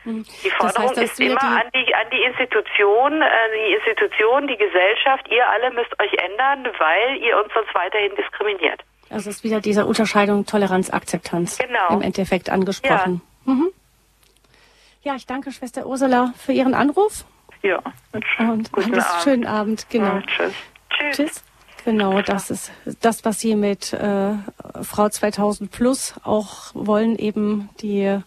Mhm. Die Forderung das heißt, ist immer an die an die Institution, äh, die Institution, die Gesellschaft. Ihr alle müsst euch ändern, weil ihr uns sonst weiterhin diskriminiert. Also ist wieder diese Unterscheidung Toleranz, Akzeptanz genau. im Endeffekt angesprochen. Ja. Mhm. ja, ich danke Schwester Ursula für Ihren Anruf. Ja, und Guten einen Abend. schönen Abend. Genau. Ja, tschüss. Tschüss. tschüss. Genau, das ist das, was Sie mit äh, Frau 2000 Plus auch wollen, eben die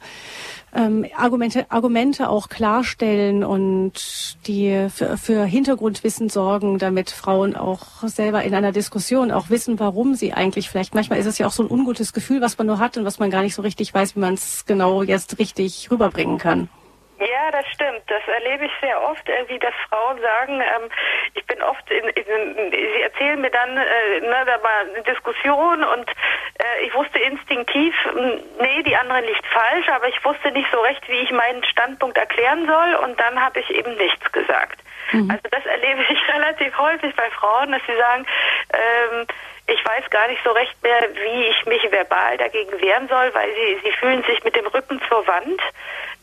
ähm, Argumente, Argumente auch klarstellen und die für, für Hintergrundwissen sorgen, damit Frauen auch selber in einer Diskussion auch wissen, warum sie eigentlich vielleicht, manchmal ist es ja auch so ein ungutes Gefühl, was man nur hat und was man gar nicht so richtig weiß, wie man es genau jetzt richtig rüberbringen kann. Ja, das stimmt. Das erlebe ich sehr oft, irgendwie, dass Frauen sagen, ähm, ich bin oft in, in, sie erzählen mir dann, äh, ne, da war eine Diskussion und äh, ich wusste instinktiv, nee, die andere liegt falsch, aber ich wusste nicht so recht, wie ich meinen Standpunkt erklären soll und dann habe ich eben nichts gesagt. Mhm. Also das erlebe ich relativ häufig bei Frauen, dass sie sagen, ähm, ich weiß gar nicht so recht mehr, wie ich mich verbal dagegen wehren soll, weil sie, sie fühlen sich mit dem Rücken zur Wand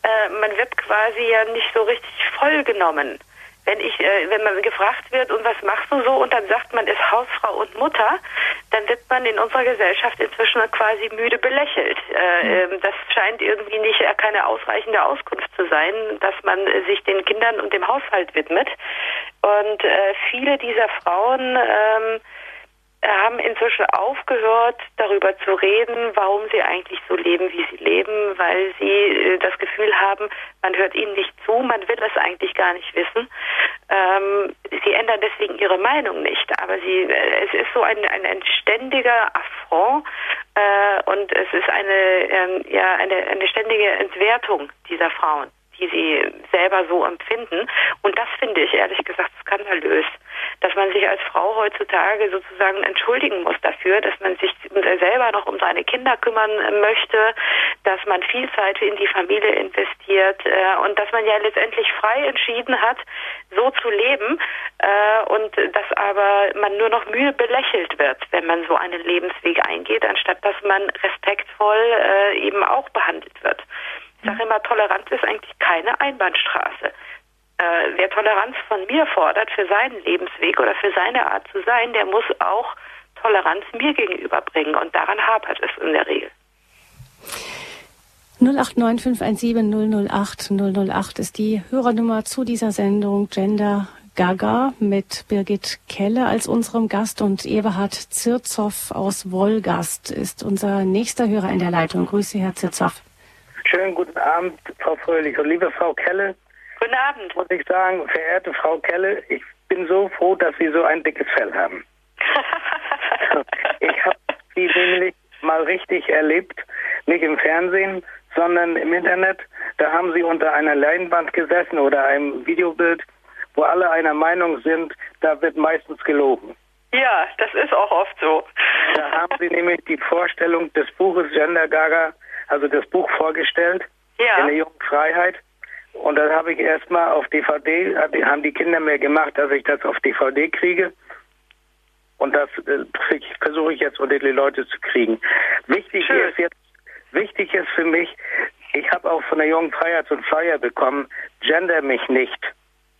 äh, man wird quasi ja nicht so richtig vollgenommen. Wenn ich, äh, wenn man gefragt wird, und was machst du so, und dann sagt man, ist Hausfrau und Mutter, dann wird man in unserer Gesellschaft inzwischen quasi müde belächelt. Äh, mhm. Ähm, das scheint irgendwie nicht äh, keine ausreichende Auskunft zu sein, dass man sich den Kindern und dem Haushalt widmet. Und äh, viele dieser Frauen ähm, haben inzwischen aufgehört, darüber zu reden, warum sie eigentlich so leben, wie sie leben, weil sie äh, das Gefühl haben, man hört ihnen nicht zu, man will es eigentlich gar nicht wissen. Ähm, sie ändern deswegen ihre Meinung nicht, aber sie, äh, es ist so ein, ein, ein ständiger Affront äh, und es ist eine, ähm, ja, eine, eine ständige Entwertung dieser Frauen die sie selber so empfinden. Und das finde ich ehrlich gesagt skandalös, dass man sich als Frau heutzutage sozusagen entschuldigen muss dafür, dass man sich selber noch um seine Kinder kümmern möchte, dass man viel Zeit in die Familie investiert äh, und dass man ja letztendlich frei entschieden hat, so zu leben äh, und dass aber man nur noch mühe belächelt wird, wenn man so einen Lebensweg eingeht, anstatt dass man respektvoll äh, eben auch behandelt wird. Ich sage immer, Toleranz ist eigentlich keine Einbahnstraße. Äh, wer Toleranz von mir fordert für seinen Lebensweg oder für seine Art zu sein, der muss auch Toleranz mir gegenüberbringen. Und daran hapert es in der Regel. 089 008 008 ist die Hörernummer zu dieser Sendung Gender Gaga mit Birgit Kelle als unserem Gast und Eberhard Zirzow aus Wolgast ist unser nächster Hörer in der Leitung. Grüße, Herr Zirzow. Schönen guten Abend, Frau Fröhlich. Und liebe Frau Kelle, guten Abend. Muss ich sagen, verehrte Frau Kelle, ich bin so froh, dass Sie so ein dickes Fell haben. ich habe Sie nämlich mal richtig erlebt, nicht im Fernsehen, sondern im Internet. Da haben Sie unter einer Leinwand gesessen oder einem Videobild, wo alle einer Meinung sind, da wird meistens gelogen. Ja, das ist auch oft so. Da haben Sie nämlich die Vorstellung des Buches Gender Gaga also das Buch vorgestellt, ja. in der jungen Freiheit. Und dann habe ich erstmal auf DVD, haben die Kinder mir gemacht, dass ich das auf DVD kriege. Und das äh, versuche ich jetzt unter die Leute zu kriegen. Wichtig Schön. ist jetzt, wichtig ist für mich, ich habe auch von der jungen Freiheit so einen Flyer bekommen, gender mich nicht.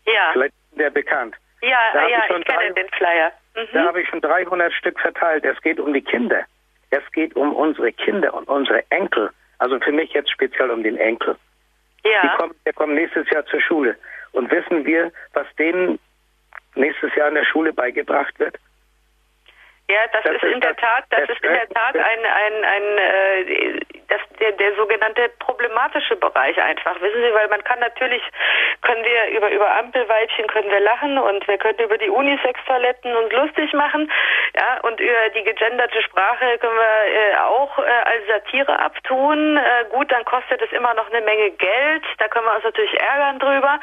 Ja. Vielleicht ist der bekannt. Ja, ja, ich, ich kenne den Flyer. Mhm. Da habe ich schon 300 Stück verteilt. Es geht um die Kinder. Es geht um unsere Kinder und unsere Enkel. Also für mich jetzt speziell um den Enkel. Ja. Die kommen, der kommt nächstes Jahr zur Schule. Und wissen wir, was denen nächstes Jahr in der Schule beigebracht wird? Ja, das, das ist, in der Tat, das, das ist in der Tat ein, ein, ein, äh, das, der, der sogenannte problematische Bereich einfach. Wissen Sie, weil man kann natürlich, können wir über, über Ampelweibchen können wir lachen und wir können über die Unisex-Toiletten uns lustig machen, ja, und über die gegenderte Sprache können wir äh, auch äh, als Satire abtun. Äh, gut, dann kostet es immer noch eine Menge Geld, da können wir uns natürlich ärgern drüber.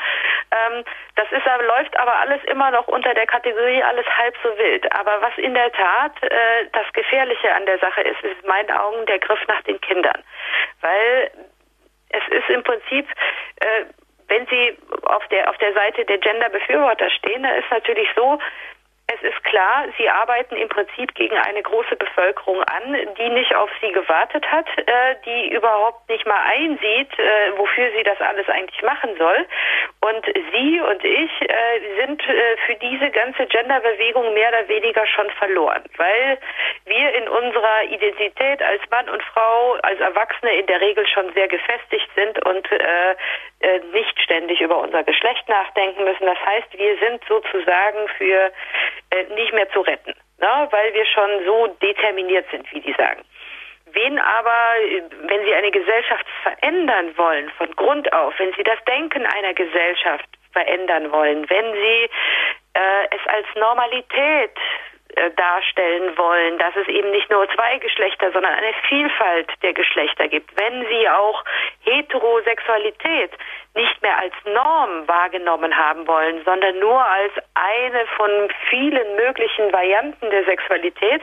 Ähm, das ist läuft aber alles immer noch unter der Kategorie alles halb so wild. Aber was in der Tat äh, das Gefährliche an der Sache ist, ist in meinen Augen der Griff nach den Kindern. Weil es ist im Prinzip, äh, wenn Sie auf der, auf der Seite der Gender-Befürworter stehen, da ist natürlich so, es ist klar, Sie arbeiten im Prinzip gegen eine große Bevölkerung an, die nicht auf Sie gewartet hat, äh, die überhaupt nicht mal einsieht, äh, wofür sie das alles eigentlich machen soll. Und Sie und ich äh, sind für diese ganze Genderbewegung mehr oder weniger schon verloren, weil wir in unserer Identität als Mann und Frau, als Erwachsene in der Regel schon sehr gefestigt sind und nicht ständig über unser Geschlecht nachdenken müssen. Das heißt, wir sind sozusagen für äh, nicht mehr zu retten, ne? weil wir schon so determiniert sind, wie die sagen. Wen aber, wenn Sie eine Gesellschaft verändern wollen, von Grund auf, wenn Sie das Denken einer Gesellschaft verändern wollen, wenn Sie äh, es als Normalität äh, darstellen wollen, dass es eben nicht nur zwei Geschlechter, sondern eine Vielfalt der Geschlechter gibt. Wenn sie auch Heterosexualität nicht mehr als Norm wahrgenommen haben wollen, sondern nur als eine von vielen möglichen Varianten der Sexualität,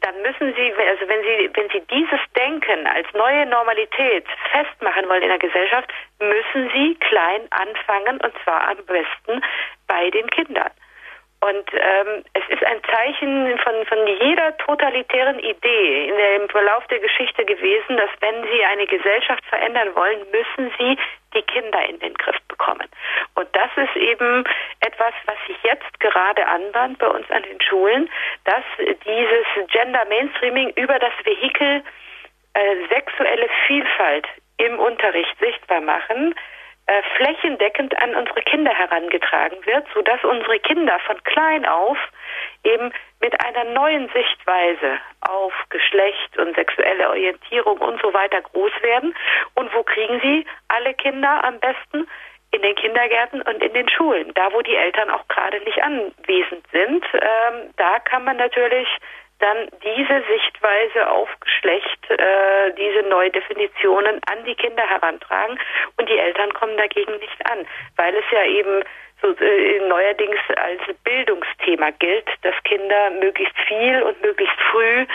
dann müssen sie, also wenn sie, wenn sie dieses Denken als neue Normalität festmachen wollen in der Gesellschaft, müssen sie klein anfangen und zwar am besten bei den Kindern. Und ähm, es ist ein Zeichen von, von jeder totalitären Idee in der, im Verlauf der Geschichte gewesen, dass wenn Sie eine Gesellschaft verändern wollen, müssen Sie die Kinder in den Griff bekommen. Und das ist eben etwas, was sich jetzt gerade anbahnt bei uns an den Schulen, dass dieses Gender Mainstreaming über das Vehikel äh, sexuelle Vielfalt im Unterricht sichtbar machen, äh, flächendeckend an unsere Kinder herangetragen wird, sodass unsere Kinder von klein auf eben mit einer neuen Sichtweise auf Geschlecht und sexuelle Orientierung und so weiter groß werden. Und wo kriegen sie alle Kinder am besten? In den Kindergärten und in den Schulen, da wo die Eltern auch gerade nicht anwesend sind. Ähm, da kann man natürlich dann diese Sichtweise auf Geschlecht, äh, diese Neudefinitionen an die Kinder herantragen. Und die Eltern kommen dagegen nicht an, weil es ja eben so, äh, neuerdings als Bildungsthema gilt, dass Kinder möglichst viel und möglichst früh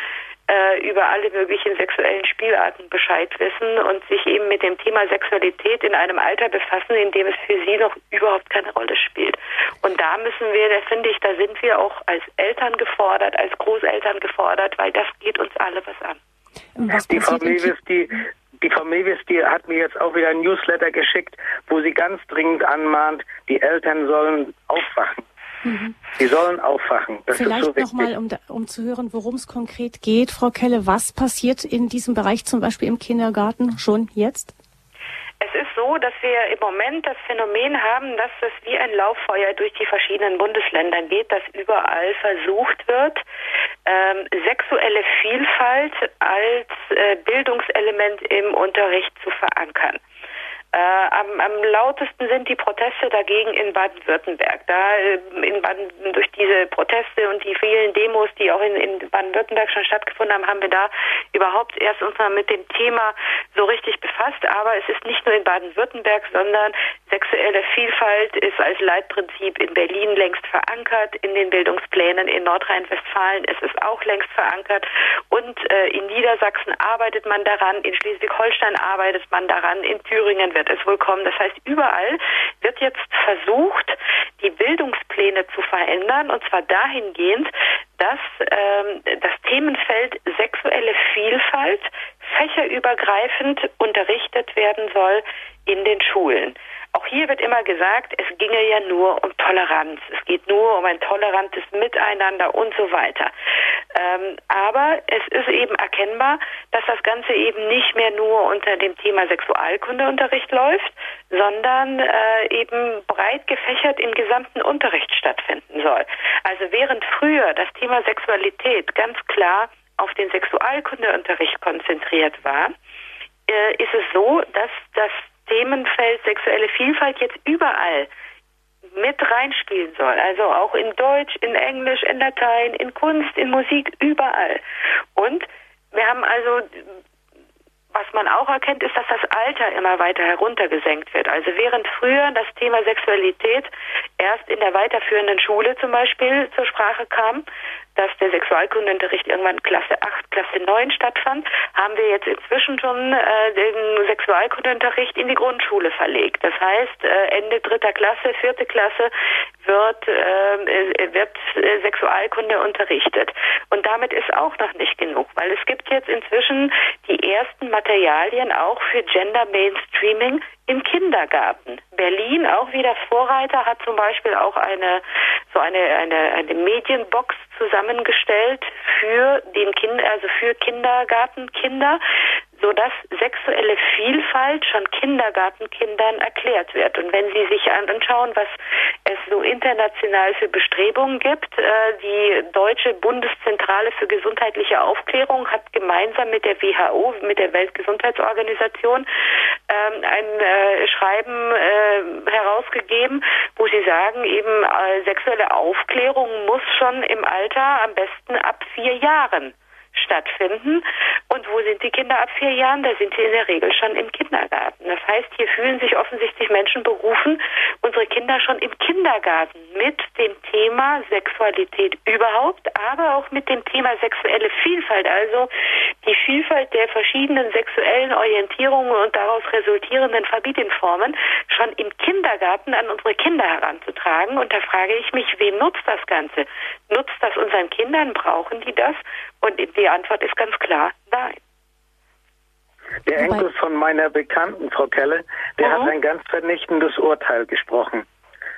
über alle möglichen sexuellen Spielarten Bescheid wissen und sich eben mit dem Thema Sexualität in einem Alter befassen, in dem es für sie noch überhaupt keine Rolle spielt. Und da müssen wir, da finde ich, da sind wir auch als Eltern gefordert, als Großeltern gefordert, weil das geht uns alle was an. Was die Frau Mewis, die, die Frau Mewis, die hat mir jetzt auch wieder ein Newsletter geschickt, wo sie ganz dringend anmahnt, die Eltern sollen aufwachen. Mhm. Sie sollen aufwachen. Das Vielleicht so nochmal, um, um zu hören, worum es konkret geht, Frau Kelle, was passiert in diesem Bereich zum Beispiel im Kindergarten schon jetzt? Es ist so, dass wir im Moment das Phänomen haben, dass es wie ein Lauffeuer durch die verschiedenen Bundesländer geht, dass überall versucht wird, ähm, sexuelle Vielfalt als äh, Bildungselement im Unterricht zu verankern. Äh, am, am, lautesten sind die Proteste dagegen in Baden-Württemberg. Da äh, in Baden, durch diese Proteste und die vielen Demos, die auch in, in Baden-Württemberg schon stattgefunden haben, haben wir da überhaupt erst uns mal mit dem Thema so richtig befasst. Aber es ist nicht nur in Baden-Württemberg, sondern sexuelle Vielfalt ist als Leitprinzip in Berlin längst verankert, in den Bildungsplänen in Nordrhein-Westfalen ist es auch längst verankert und äh, in Niedersachsen arbeitet man daran, in Schleswig-Holstein arbeitet man daran, in Thüringen wird wird es wohl. Das heißt, überall wird jetzt versucht, die Bildungspläne zu verändern und zwar dahingehend, dass ähm, das Themenfeld sexuelle Vielfalt fächerübergreifend unterrichtet werden soll in den Schulen. Auch hier wird immer gesagt, es ginge ja nur um Toleranz. Es geht nur um ein tolerantes Miteinander und so weiter. Ähm, aber es ist eben erkennbar, dass das Ganze eben nicht mehr nur unter dem Thema Sexualkundeunterricht läuft, sondern äh, eben breit gefächert im gesamten Unterricht stattfinden soll. Also während früher das Thema Sexualität ganz klar auf den Sexualkundeunterricht konzentriert war, äh, ist es so, dass das Themenfeld sexuelle Vielfalt jetzt überall mit reinspielen soll. Also auch in Deutsch, in Englisch, in Latein, in Kunst, in Musik, überall. Und wir haben also was man auch erkennt, ist, dass das Alter immer weiter heruntergesenkt wird. Also während früher das Thema Sexualität erst in der weiterführenden Schule zum Beispiel zur Sprache kam, dass der Sexualkundenunterricht irgendwann Klasse 8, Klasse 9 stattfand, haben wir jetzt inzwischen schon äh, den Sexualkundenunterricht in die Grundschule verlegt. Das heißt, äh, Ende dritter Klasse, vierte Klasse wird, äh, wird äh, Sexualkunde unterrichtet. Und damit ist auch noch nicht genug, weil es gibt jetzt inzwischen die ersten Materialien auch für Gender Mainstreaming im Kindergarten. Berlin, auch wieder Vorreiter, hat zum Beispiel auch eine so eine eine, eine Medienbox zusammengestellt für den Kind, also für Kindergartenkinder, so dass sexuelle Vielfalt schon Kindergartenkindern erklärt wird. Und wenn Sie sich anschauen, was es so international für Bestrebungen gibt, äh, die Deutsche Bundeszentrale für gesundheitliche Aufklärung hat gemeinsam mit der WHO, mit der Weltgesundheitsorganisation, ähm, ein äh, Schreiben äh, herausgegeben, wo sie sagen, eben sexuelle Aufklärung muss schon im Alter am besten ab vier Jahren stattfinden. Und wo sind die Kinder ab vier Jahren? Da sind sie in der Regel schon im Kindergarten. Das heißt, hier fühlen sich offensichtlich Menschen berufen, unsere Kinder schon im Kindergarten mit dem Thema Sexualität überhaupt, aber auch mit dem Thema sexuelle Vielfalt, also die Vielfalt der verschiedenen sexuellen Orientierungen und daraus resultierenden Familienformen schon im Kindergarten an unsere Kinder heranzutragen. Und da frage ich mich, wen nutzt das Ganze? Nutzt das unseren Kindern? Brauchen die das? Und die Antwort ist ganz klar, nein. Der Enkel von meiner Bekannten, Frau Kelle, der mhm. hat ein ganz vernichtendes Urteil gesprochen.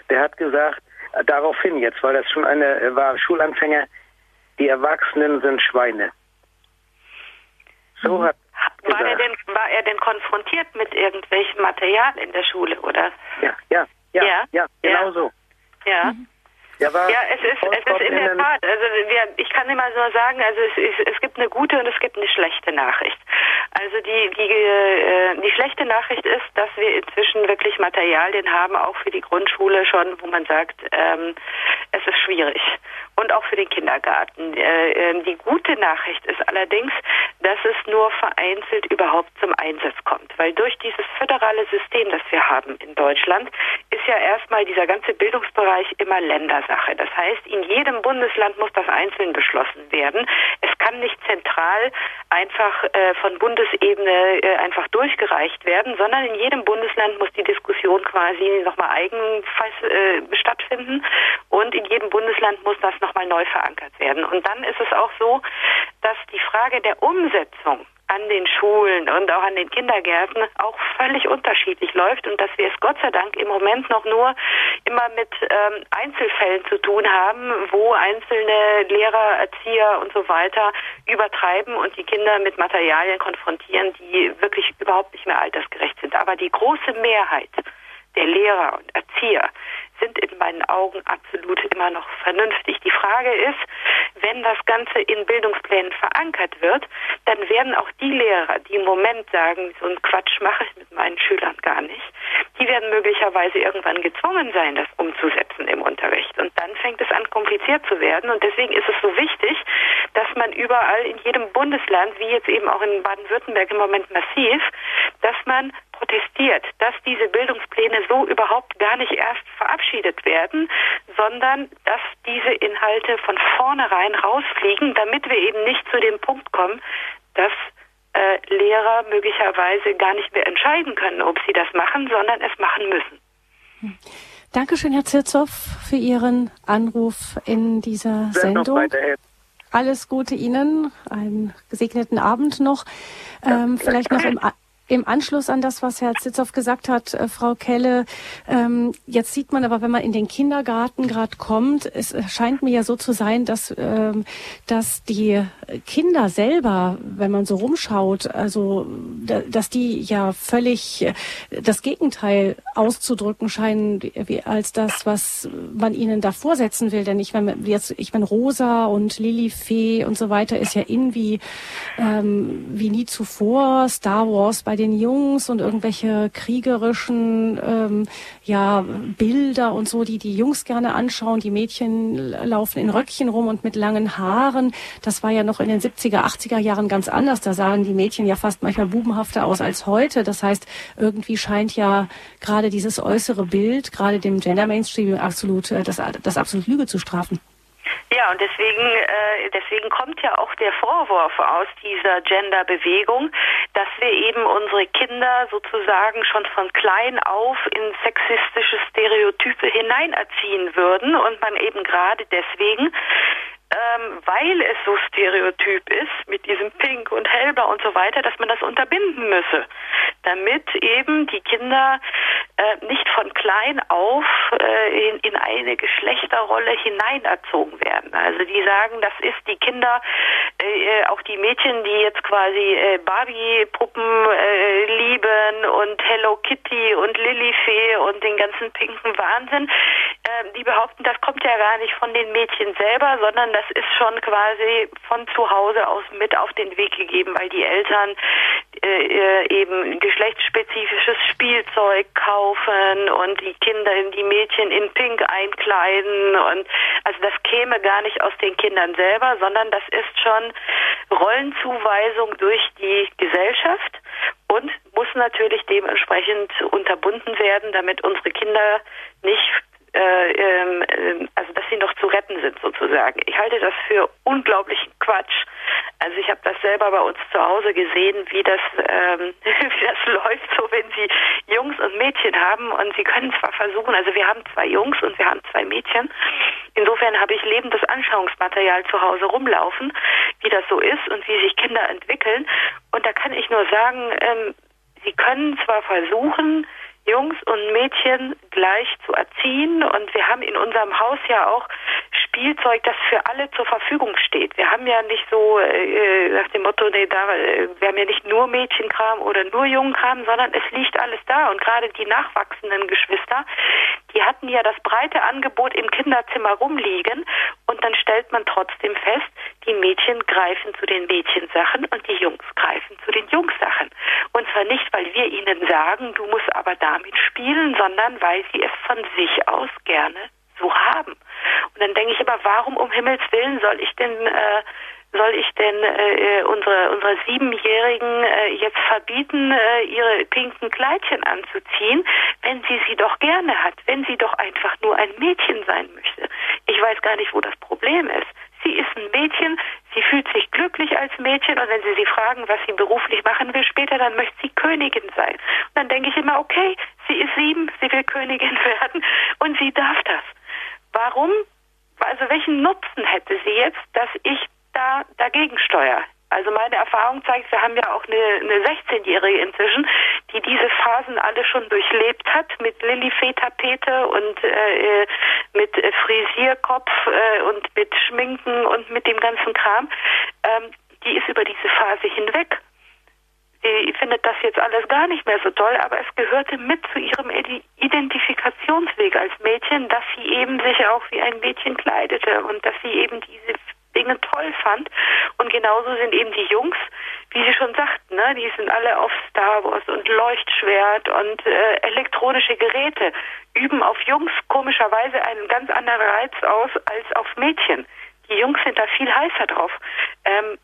Der hat gesagt, äh, daraufhin jetzt, weil das schon eine war Schulanfänger, die Erwachsenen sind Schweine. So mhm. hat war er, denn, war er denn konfrontiert mit irgendwelchem Material in der Schule, oder? Ja, ja, ja, ja, ja genau ja. so. Ja. Mhm. Ja, ja, es ist, es ist in der Tat. Also wir, ich kann immer so sagen, also es, ist, es gibt eine gute und es gibt eine schlechte Nachricht. Also die die äh, die schlechte Nachricht ist, dass wir inzwischen wirklich Materialien haben, auch für die Grundschule schon, wo man sagt, ähm, es ist schwierig und auch für den Kindergarten. Äh, äh, die gute Nachricht ist allerdings, dass es nur vereinzelt überhaupt zum Einsatz kommt, weil durch dieses föderale System, das wir haben in Deutschland, ist ja erstmal dieser ganze Bildungsbereich immer Ländersache. Das heißt, in jedem Bundesland muss das einzeln beschlossen werden. Es kann nicht zentral einfach äh, von Bundesebene äh, einfach durchgereicht werden, sondern in jedem Bundesland muss die Diskussion quasi nochmal eigen äh, stattfinden und in jedem Bundesland muss das nochmal neu verankert werden. Und dann ist es auch so, dass die Frage der Umsetzung an den Schulen und auch an den Kindergärten auch völlig unterschiedlich läuft und dass wir es Gott sei Dank im Moment noch nur immer mit ähm, Einzelfällen zu tun haben, wo einzelne Lehrer, Erzieher und so weiter übertreiben und die Kinder mit Materialien konfrontieren, die wirklich überhaupt nicht mehr altersgerecht sind. Aber die große Mehrheit der Lehrer und Erzieher sind in meinen Augen absolut immer noch vernünftig. Die Frage ist, wenn das Ganze in Bildungsplänen verankert wird, dann werden auch die Lehrer, die im Moment sagen, so einen Quatsch mache ich mit meinen Schülern gar nicht, die werden möglicherweise irgendwann gezwungen sein, das umzusetzen im Unterricht. Und dann fängt es an, kompliziert zu werden. Und deswegen ist es so wichtig, dass man überall in jedem Bundesland, wie jetzt eben auch in Baden-Württemberg im Moment massiv, dass man protestiert, dass diese Bildungspläne so überhaupt gar nicht erst verabschiedet werden, sondern dass diese Inhalte von vornherein rausfliegen, damit wir eben nicht zu dem Punkt kommen, dass äh, Lehrer möglicherweise gar nicht mehr entscheiden können, ob sie das machen, sondern es machen müssen. Hm. Dankeschön, Herr Zirzow, für Ihren Anruf in dieser Sendung. Alles Gute Ihnen, einen gesegneten Abend noch. Ähm, vielleicht noch im im Anschluss an das, was Herr Zitzow gesagt hat, äh, Frau Kelle, ähm, jetzt sieht man aber, wenn man in den Kindergarten gerade kommt, es scheint mir ja so zu sein, dass, ähm, dass die Kinder selber, wenn man so rumschaut, also da, dass die ja völlig äh, das Gegenteil auszudrücken scheinen, wie, als das, was man ihnen da vorsetzen will. Denn ich meine, jetzt, ich meine, Rosa und Lilifee und so weiter ist ja irgendwie ähm, wie nie zuvor. Star Wars bei den Jungs und irgendwelche kriegerischen ähm, ja, Bilder und so, die die Jungs gerne anschauen. Die Mädchen laufen in Röckchen rum und mit langen Haaren. Das war ja noch in den 70er, 80er Jahren ganz anders. Da sahen die Mädchen ja fast manchmal bubenhafter aus als heute. Das heißt, irgendwie scheint ja gerade dieses äußere Bild, gerade dem Gender Mainstream absolut, äh, das, das absolut Lüge zu strafen. Ja, und deswegen, äh, deswegen kommt ja auch der Vorwurf aus dieser Gender-Bewegung, dass wir eben unsere Kinder sozusagen schon von klein auf in sexistische Stereotype hineinerziehen würden und man eben gerade deswegen ähm, weil es so stereotyp ist mit diesem Pink und Hellblau und so weiter, dass man das unterbinden müsse, damit eben die Kinder äh, nicht von klein auf äh, in, in eine Geschlechterrolle hineinerzogen werden. Also die sagen, das ist die Kinder, äh, auch die Mädchen, die jetzt quasi äh, Barbie-Puppen äh, lieben und Hello Kitty und Lilifee und den ganzen pinken Wahnsinn, äh, die behaupten, das kommt ja gar nicht von den Mädchen selber, sondern das ist schon quasi von zu Hause aus mit auf den Weg gegeben, weil die Eltern äh, äh, eben geschlechtsspezifisches Spielzeug kaufen und die Kinder, die Mädchen in Pink einkleiden. Und also das käme gar nicht aus den Kindern selber, sondern das ist schon Rollenzuweisung durch die Gesellschaft und muss natürlich dementsprechend unterbunden werden, damit unsere Kinder nicht äh, ähm, äh, also dass sie noch zu retten sind sozusagen. Ich halte das für unglaublichen Quatsch. Also ich habe das selber bei uns zu Hause gesehen, wie das ähm, wie das läuft, so wenn sie Jungs und Mädchen haben und sie können zwar versuchen, also wir haben zwei Jungs und wir haben zwei Mädchen. Insofern habe ich lebendes Anschauungsmaterial zu Hause rumlaufen, wie das so ist und wie sich Kinder entwickeln. Und da kann ich nur sagen, ähm, sie können zwar versuchen, Jungs und Mädchen gleich zu erziehen. Und wir haben in unserem Haus ja auch Spielzeug, das für alle zur Verfügung steht. Wir haben ja nicht so äh, nach dem Motto, nee, da, äh, wir haben ja nicht nur Mädchenkram oder nur Jungenkram, sondern es liegt alles da. Und gerade die nachwachsenden Geschwister, die hatten ja das breite Angebot im Kinderzimmer rumliegen. Und dann stellt man trotzdem fest, die Mädchen greifen zu den Mädchensachen und die Jungs greifen zu den Jungssachen. Und zwar nicht, weil wir ihnen sagen, du musst aber damit spielen, sondern weil sie es von sich aus gerne so haben. Und dann denke ich immer, warum um Himmels Willen soll ich denn äh, soll ich denn äh, unsere unsere Siebenjährigen äh, jetzt verbieten, äh, ihre pinken Kleidchen anzuziehen, wenn sie sie doch gerne hat, wenn sie doch einfach nur ein Mädchen sein möchte? Ich weiß gar nicht, wo das Problem ist. Sie ist ein Mädchen, sie fühlt sich glücklich als Mädchen und wenn Sie sie fragen, was sie beruflich machen will später, dann möchte sie Königin sein. Und dann denke ich immer, okay, sie ist sieben, sie will Königin werden und sie darf das. Warum? Also welchen Nutzen hätte sie jetzt, dass ich da dagegen steuere? Also meine Erfahrung zeigt, wir haben ja auch eine, eine 16-Jährige inzwischen, die diese Phasen alle schon durchlebt hat mit Lilifee-Tapete und äh, mit Frisierkopf äh, und mit Schminken und mit dem ganzen Kram. Ähm, die ist über diese Phase hinweg. Sie findet das jetzt alles gar nicht mehr so toll, aber es gehörte mit zu ihrem Identifikationsweg als Mädchen, dass sie eben sich auch wie ein Mädchen kleidete und dass sie eben diese Dinge toll fand. Und genauso sind eben die Jungs, wie Sie schon sagten, ne, die sind alle auf Star Wars und Leuchtschwert und äh, elektronische Geräte, üben auf Jungs komischerweise einen ganz anderen Reiz aus als auf Mädchen. Die Jungs sind da viel heißer drauf. Ähm,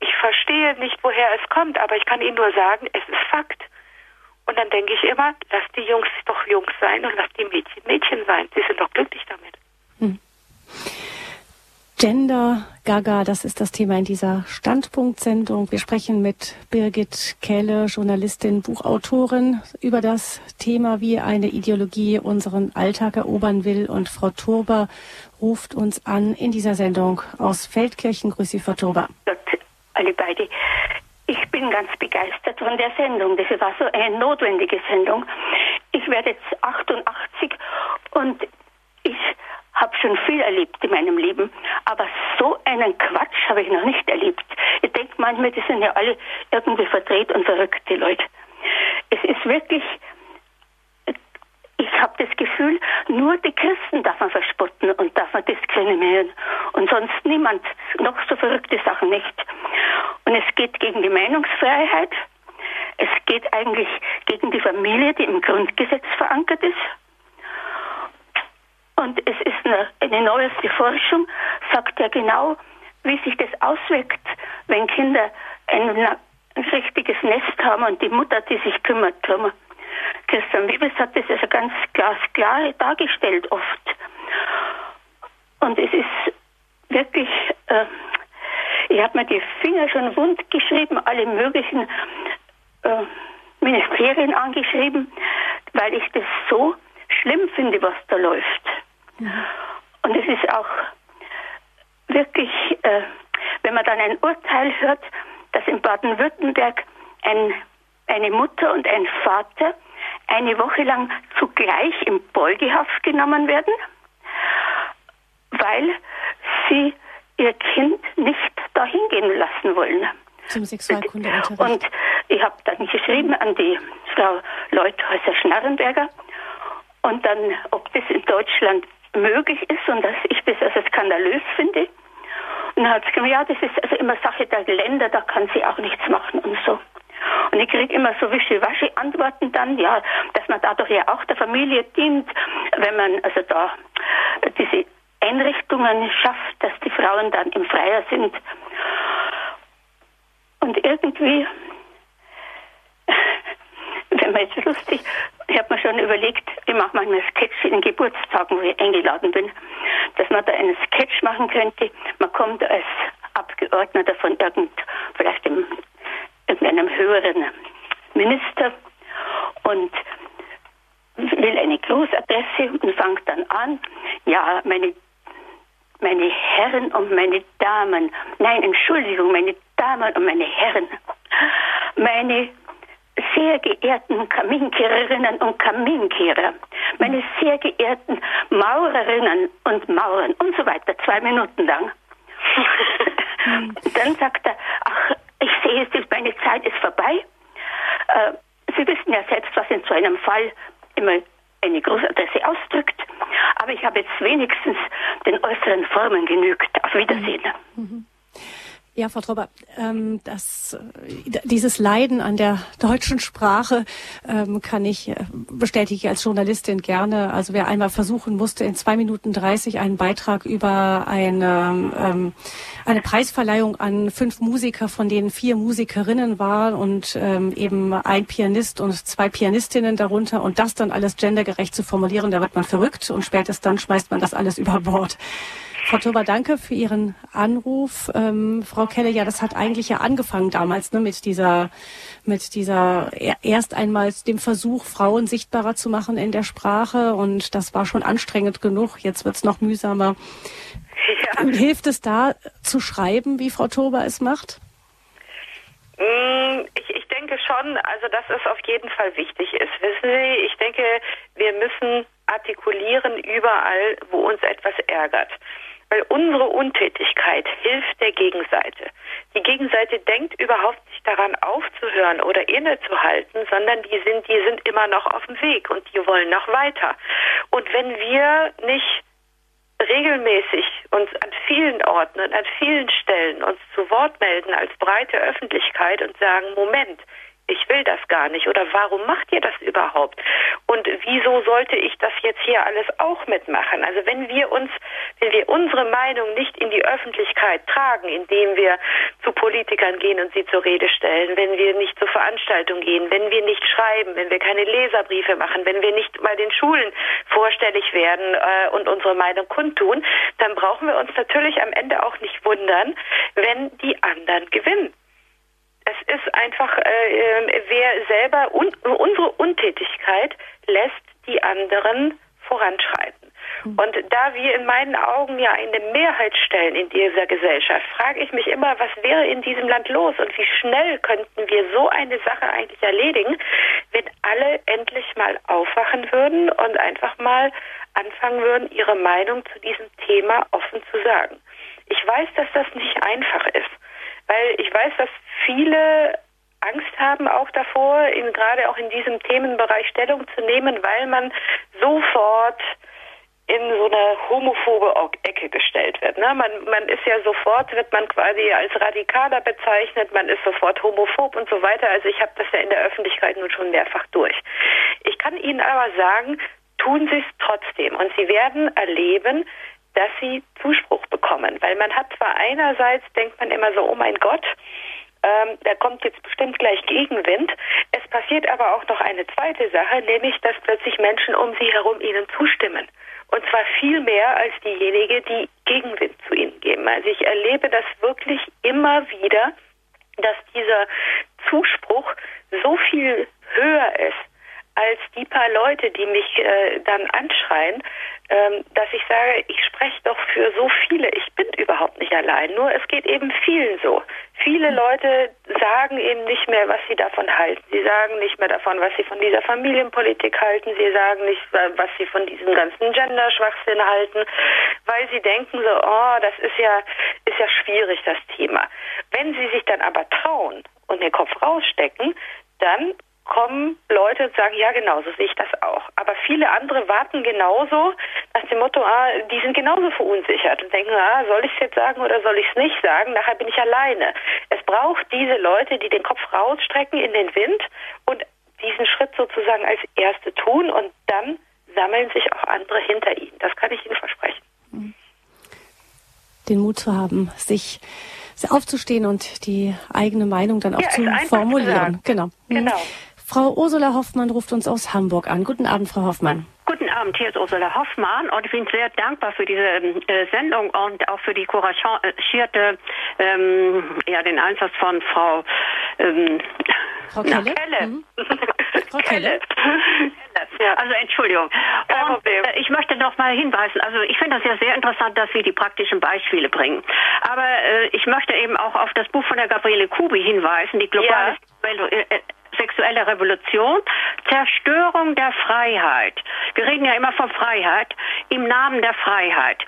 ich verstehe nicht, woher es kommt, aber ich kann Ihnen nur sagen, es ist Fakt. Und dann denke ich immer, lass die Jungs doch Jungs sein und lass die Mädchen Mädchen sein. Sie sind doch glücklich damit. Hm. Gender Gaga, das ist das Thema in dieser Standpunktsendung. Wir sprechen mit Birgit Kähle, Journalistin, Buchautorin, über das Thema, wie eine Ideologie unseren Alltag erobern will. Und Frau Turber ruft uns an in dieser Sendung aus Feldkirchen. Grüße Sie, Frau Turber. Alle beide. Ich bin ganz begeistert von der Sendung. Das war so eine notwendige Sendung. Ich werde jetzt 88 und ich habe schon viel erlebt in meinem Leben, aber so einen Quatsch habe ich noch nicht erlebt. Ich denke manchmal, die sind ja alle irgendwie verdreht und verrückte Leute. Es ist wirklich, ich habe das Gefühl, nur die Christen darf man verspotten und darf man diskriminieren und sonst niemand, noch so verrückte Sachen nicht. Und es geht gegen die Meinungsfreiheit, es geht eigentlich gegen die Familie, die im Grundgesetz verankert ist. Und es ist eine, eine neueste Forschung, sagt ja genau, wie sich das auswirkt, wenn Kinder ein, ein richtiges Nest haben und die Mutter, die sich kümmert drum. Christian Wiebes hat das also ganz glasklar dargestellt oft. Und es ist wirklich, äh, ich habe mir die Finger schon wund geschrieben, alle möglichen äh, Ministerien angeschrieben, weil ich das so schlimm finde, was da läuft. Und es ist auch wirklich, äh, wenn man dann ein Urteil hört, dass in Baden-Württemberg ein, eine Mutter und ein Vater eine Woche lang zugleich in Beugehaft genommen werden, weil sie ihr Kind nicht dahin gehen lassen wollen. Zum Sexualkundeunterricht. Und ich habe dann geschrieben an die Frau Leuthäuser-Schnarrenberger und dann, ob das in Deutschland möglich ist und dass ich das also skandalös finde. Und dann hat sie gesagt, ja, das ist also immer Sache der Länder, da kann sie auch nichts machen und so. Und ich kriege immer so wischiwaschi Antworten dann, ja, dass man dadurch ja auch der Familie dient, wenn man also da diese Einrichtungen schafft, dass die Frauen dann im Freier sind. Und irgendwie, wenn man jetzt lustig, ich habe mir schon überlegt, ich mache manchmal Sketch in Geburtstagen, wo ich eingeladen bin, dass man da einen Sketch machen könnte. Man kommt als Abgeordneter von irgend, vielleicht dem, irgendeinem höheren Minister und will eine Großadresse und fängt dann an, ja, meine meine Herren und meine Damen, nein, Entschuldigung, meine Damen und meine Herren, meine sehr geehrten Kaminkehrerinnen und Kaminkehrer, meine sehr geehrten Maurerinnen und Mauren und so weiter, zwei Minuten lang. Dann sagt er, ach, ich sehe es, meine Zeit ist vorbei. Äh, Sie wissen ja selbst, was in so einem Fall immer eine Großadresse ausdrückt. Aber ich habe jetzt wenigstens den äußeren Formen genügt. Auf Wiedersehen. Mhm. Ja, Frau Trauber, ähm, das, dieses Leiden an der deutschen Sprache ähm, kann ich äh, bestätige als Journalistin gerne. Also wer einmal versuchen musste, in zwei Minuten dreißig einen Beitrag über eine, ähm, eine Preisverleihung an fünf Musiker, von denen vier Musikerinnen waren und ähm, eben ein Pianist und zwei Pianistinnen darunter und das dann alles gendergerecht zu formulieren, da wird man verrückt und spätestens dann schmeißt man das alles über Bord. Frau Tober, danke für Ihren Anruf. Ähm, Frau Kelle, ja, das hat eigentlich ja angefangen damals ne, mit dieser, mit dieser erst einmal dem Versuch, Frauen sichtbarer zu machen in der Sprache und das war schon anstrengend genug. Jetzt wird es noch mühsamer. Ja. Hilft es da zu schreiben, wie Frau Tober es macht? Mm, ich, ich denke schon, also dass es auf jeden Fall wichtig ist. Wissen Sie, ich denke, wir müssen artikulieren überall, wo uns etwas ärgert weil unsere Untätigkeit hilft der Gegenseite. Die Gegenseite denkt überhaupt nicht daran aufzuhören oder innezuhalten, sondern die sind, die sind immer noch auf dem Weg und die wollen noch weiter. Und wenn wir nicht regelmäßig uns an vielen Orten und an vielen Stellen uns zu Wort melden als breite Öffentlichkeit und sagen, Moment, ich will das gar nicht oder warum macht ihr das überhaupt? Und wieso sollte ich das jetzt hier alles auch mitmachen? Also wenn wir uns, wenn wir unsere Meinung nicht in die Öffentlichkeit tragen, indem wir zu Politikern gehen und sie zur Rede stellen, wenn wir nicht zur Veranstaltung gehen, wenn wir nicht schreiben, wenn wir keine Leserbriefe machen, wenn wir nicht mal den Schulen vorstellig werden äh, und unsere Meinung kundtun, dann brauchen wir uns natürlich am Ende auch nicht wundern, wenn die anderen gewinnen es ist einfach, äh, äh, wer selber un unsere Untätigkeit lässt die anderen voranschreiten. Mhm. Und da wir in meinen Augen ja eine Mehrheit stellen in dieser Gesellschaft, frage ich mich immer, was wäre in diesem Land los und wie schnell könnten wir so eine Sache eigentlich erledigen, wenn alle endlich mal aufwachen würden und einfach mal anfangen würden, ihre Meinung zu diesem Thema offen zu sagen. Ich weiß, dass das nicht einfach ist weil ich weiß, dass viele Angst haben auch davor, in, gerade auch in diesem Themenbereich Stellung zu nehmen, weil man sofort in so eine homophobe Ecke gestellt wird. Ne? Man, man ist ja sofort, wird man quasi als Radikaler bezeichnet, man ist sofort homophob und so weiter. Also ich habe das ja in der Öffentlichkeit nun schon mehrfach durch. Ich kann Ihnen aber sagen, tun Sie es trotzdem und Sie werden erleben, dass Sie Zuspruch bekommen. Weil man hat zwar einerseits, denkt man immer so, oh mein Gott, ähm, da kommt jetzt bestimmt gleich Gegenwind. Es passiert aber auch noch eine zweite Sache, nämlich dass plötzlich Menschen um sie herum ihnen zustimmen. Und zwar viel mehr als diejenigen, die Gegenwind zu ihnen geben. Also ich erlebe das wirklich immer wieder, dass dieser Zuspruch so viel höher ist als die paar Leute, die mich äh, dann anschreien, ähm, dass ich sage, ich spreche doch für so viele. Ich bin überhaupt nicht allein. Nur es geht eben vielen so. Viele Leute sagen eben nicht mehr, was sie davon halten. Sie sagen nicht mehr davon, was sie von dieser Familienpolitik halten. Sie sagen nicht, was sie von diesem ganzen Gender-Schwachsinn halten, weil sie denken so, oh, das ist ja, ist ja schwierig, das Thema. Wenn sie sich dann aber trauen und den Kopf rausstecken, dann kommen Leute und sagen, ja genau, so sehe ich das auch. Aber viele andere warten genauso nach dem Motto, ah, die sind genauso verunsichert und denken, ah, soll ich es jetzt sagen oder soll ich es nicht sagen? Nachher bin ich alleine. Es braucht diese Leute, die den Kopf rausstrecken in den Wind und diesen Schritt sozusagen als Erste tun und dann sammeln sich auch andere hinter ihnen. Das kann ich Ihnen versprechen. Den Mut zu haben, sich aufzustehen und die eigene Meinung dann auch ja, zu formulieren. Genau. Mhm. Genau. Frau Ursula Hoffmann ruft uns aus Hamburg an. Guten Abend, Frau Hoffmann. Guten Abend, hier ist Ursula Hoffmann und ich bin sehr dankbar für diese äh, Sendung und auch für die couragierte, ähm, ja, den Einsatz von Frau, ähm, Frau Kelle. Kelle. Mhm. Frau Kelle. Ja. Also Entschuldigung. Und, äh, ich möchte noch mal hinweisen, also ich finde das ja sehr interessant, dass Sie die praktischen Beispiele bringen. Aber äh, ich möchte eben auch auf das Buch von der Gabriele Kubi hinweisen, die globale ja. Sexuelle Revolution, Zerstörung der Freiheit. Wir reden ja immer von Freiheit, im Namen der Freiheit.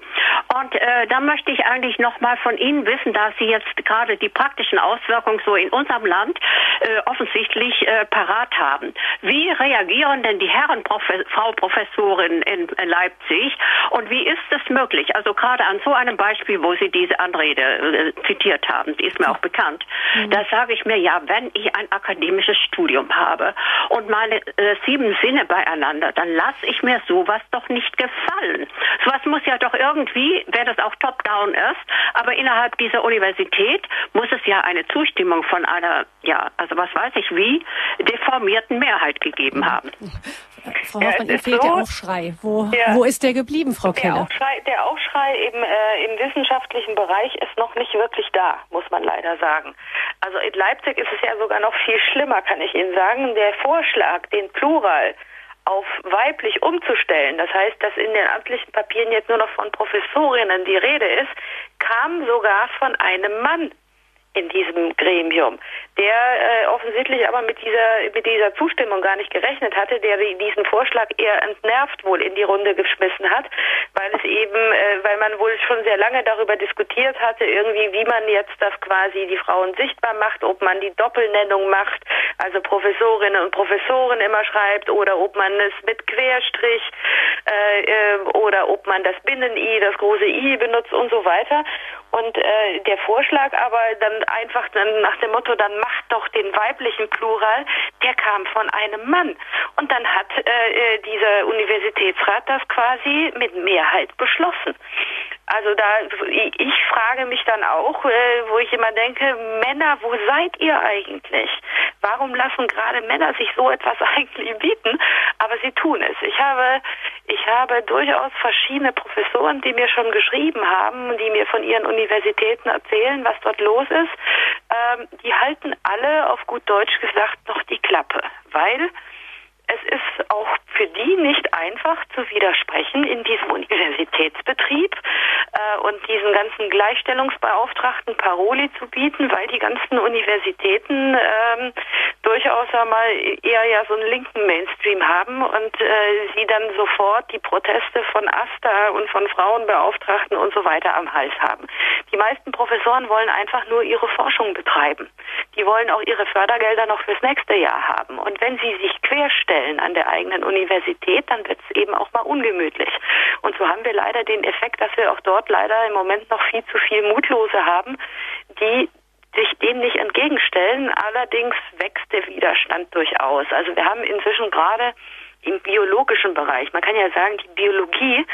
Und äh, da möchte ich eigentlich noch mal von Ihnen wissen, da Sie jetzt gerade die praktischen Auswirkungen so in unserem Land äh, offensichtlich äh, parat haben. Wie reagieren denn die Herren, Profe Frau Professorin in, in Leipzig und wie ist es möglich? Also gerade an so einem Beispiel, wo Sie diese Anrede äh, zitiert haben, die ist mir auch bekannt, mhm. da sage ich mir, ja, wenn ich ein akademisches Studium habe und meine äh, sieben Sinne beieinander, dann lasse ich mir sowas doch nicht gefallen. Sowas muss ja doch irgendwie, wenn das auch top-down ist, aber innerhalb dieser Universität muss es ja eine Zustimmung von einer, ja, also was weiß ich wie, deformierten Mehrheit gegeben haben. Frau Hoffmann, ja, Ihnen fehlt so, der Aufschrei. Wo, ja, wo ist der geblieben, Frau Keller? Der Aufschrei, der Aufschrei im, äh, im wissenschaftlichen Bereich ist noch nicht wirklich da, muss man leider sagen. Also in Leipzig ist es ja sogar noch viel schlimmer, kann ich Ihnen sagen. Der Vorschlag, den Plural auf weiblich umzustellen, das heißt, dass in den amtlichen Papieren jetzt nur noch von Professorinnen die Rede ist, kam sogar von einem Mann in diesem Gremium, der äh, offensichtlich aber mit dieser mit dieser Zustimmung gar nicht gerechnet hatte, der diesen Vorschlag eher entnervt wohl in die Runde geschmissen hat, weil es eben, äh, weil man wohl schon sehr lange darüber diskutiert hatte, irgendwie, wie man jetzt das quasi die Frauen sichtbar macht, ob man die Doppelnennung macht, also Professorinnen und Professoren immer schreibt, oder ob man es mit Querstrich äh, äh, oder ob man das Binnen-I, das große I benutzt und so weiter. Und äh, der Vorschlag aber dann einfach dann nach dem Motto, dann macht doch den weiblichen Plural, der kam von einem Mann. Und dann hat äh, äh dieser Universitätsrat das quasi mit Mehrheit beschlossen. Also da, ich frage mich dann auch, äh, wo ich immer denke, Männer, wo seid ihr eigentlich? Warum lassen gerade Männer sich so etwas eigentlich bieten? Aber sie tun es. Ich habe, ich habe durchaus verschiedene Professoren, die mir schon geschrieben haben, die mir von ihren Universitäten erzählen, was dort los ist. Ähm, die halten alle auf gut Deutsch gesagt noch die Klappe, weil es ist auch für die nicht einfach zu widersprechen in diesem Universitätsbetrieb äh, und diesen ganzen Gleichstellungsbeauftragten Paroli zu bieten, weil die ganzen Universitäten ähm, durchaus einmal eher ja so einen linken Mainstream haben und äh, sie dann sofort die Proteste von AStA und von Frauenbeauftragten und so weiter am Hals haben. Die meisten Professoren wollen einfach nur ihre Forschung betreiben. die wollen auch ihre Fördergelder noch fürs nächste Jahr haben. Und wenn sie sich querstellen an der eigenen Universität, dann wird es eben auch mal ungemütlich. Und so haben wir leider den Effekt, dass wir auch dort leider im Moment noch viel zu viel Mutlose haben, die sich dem nicht entgegenstellen. Allerdings wächst der Widerstand durchaus. Also wir haben inzwischen gerade im biologischen Bereich. Man kann ja sagen, die Biologie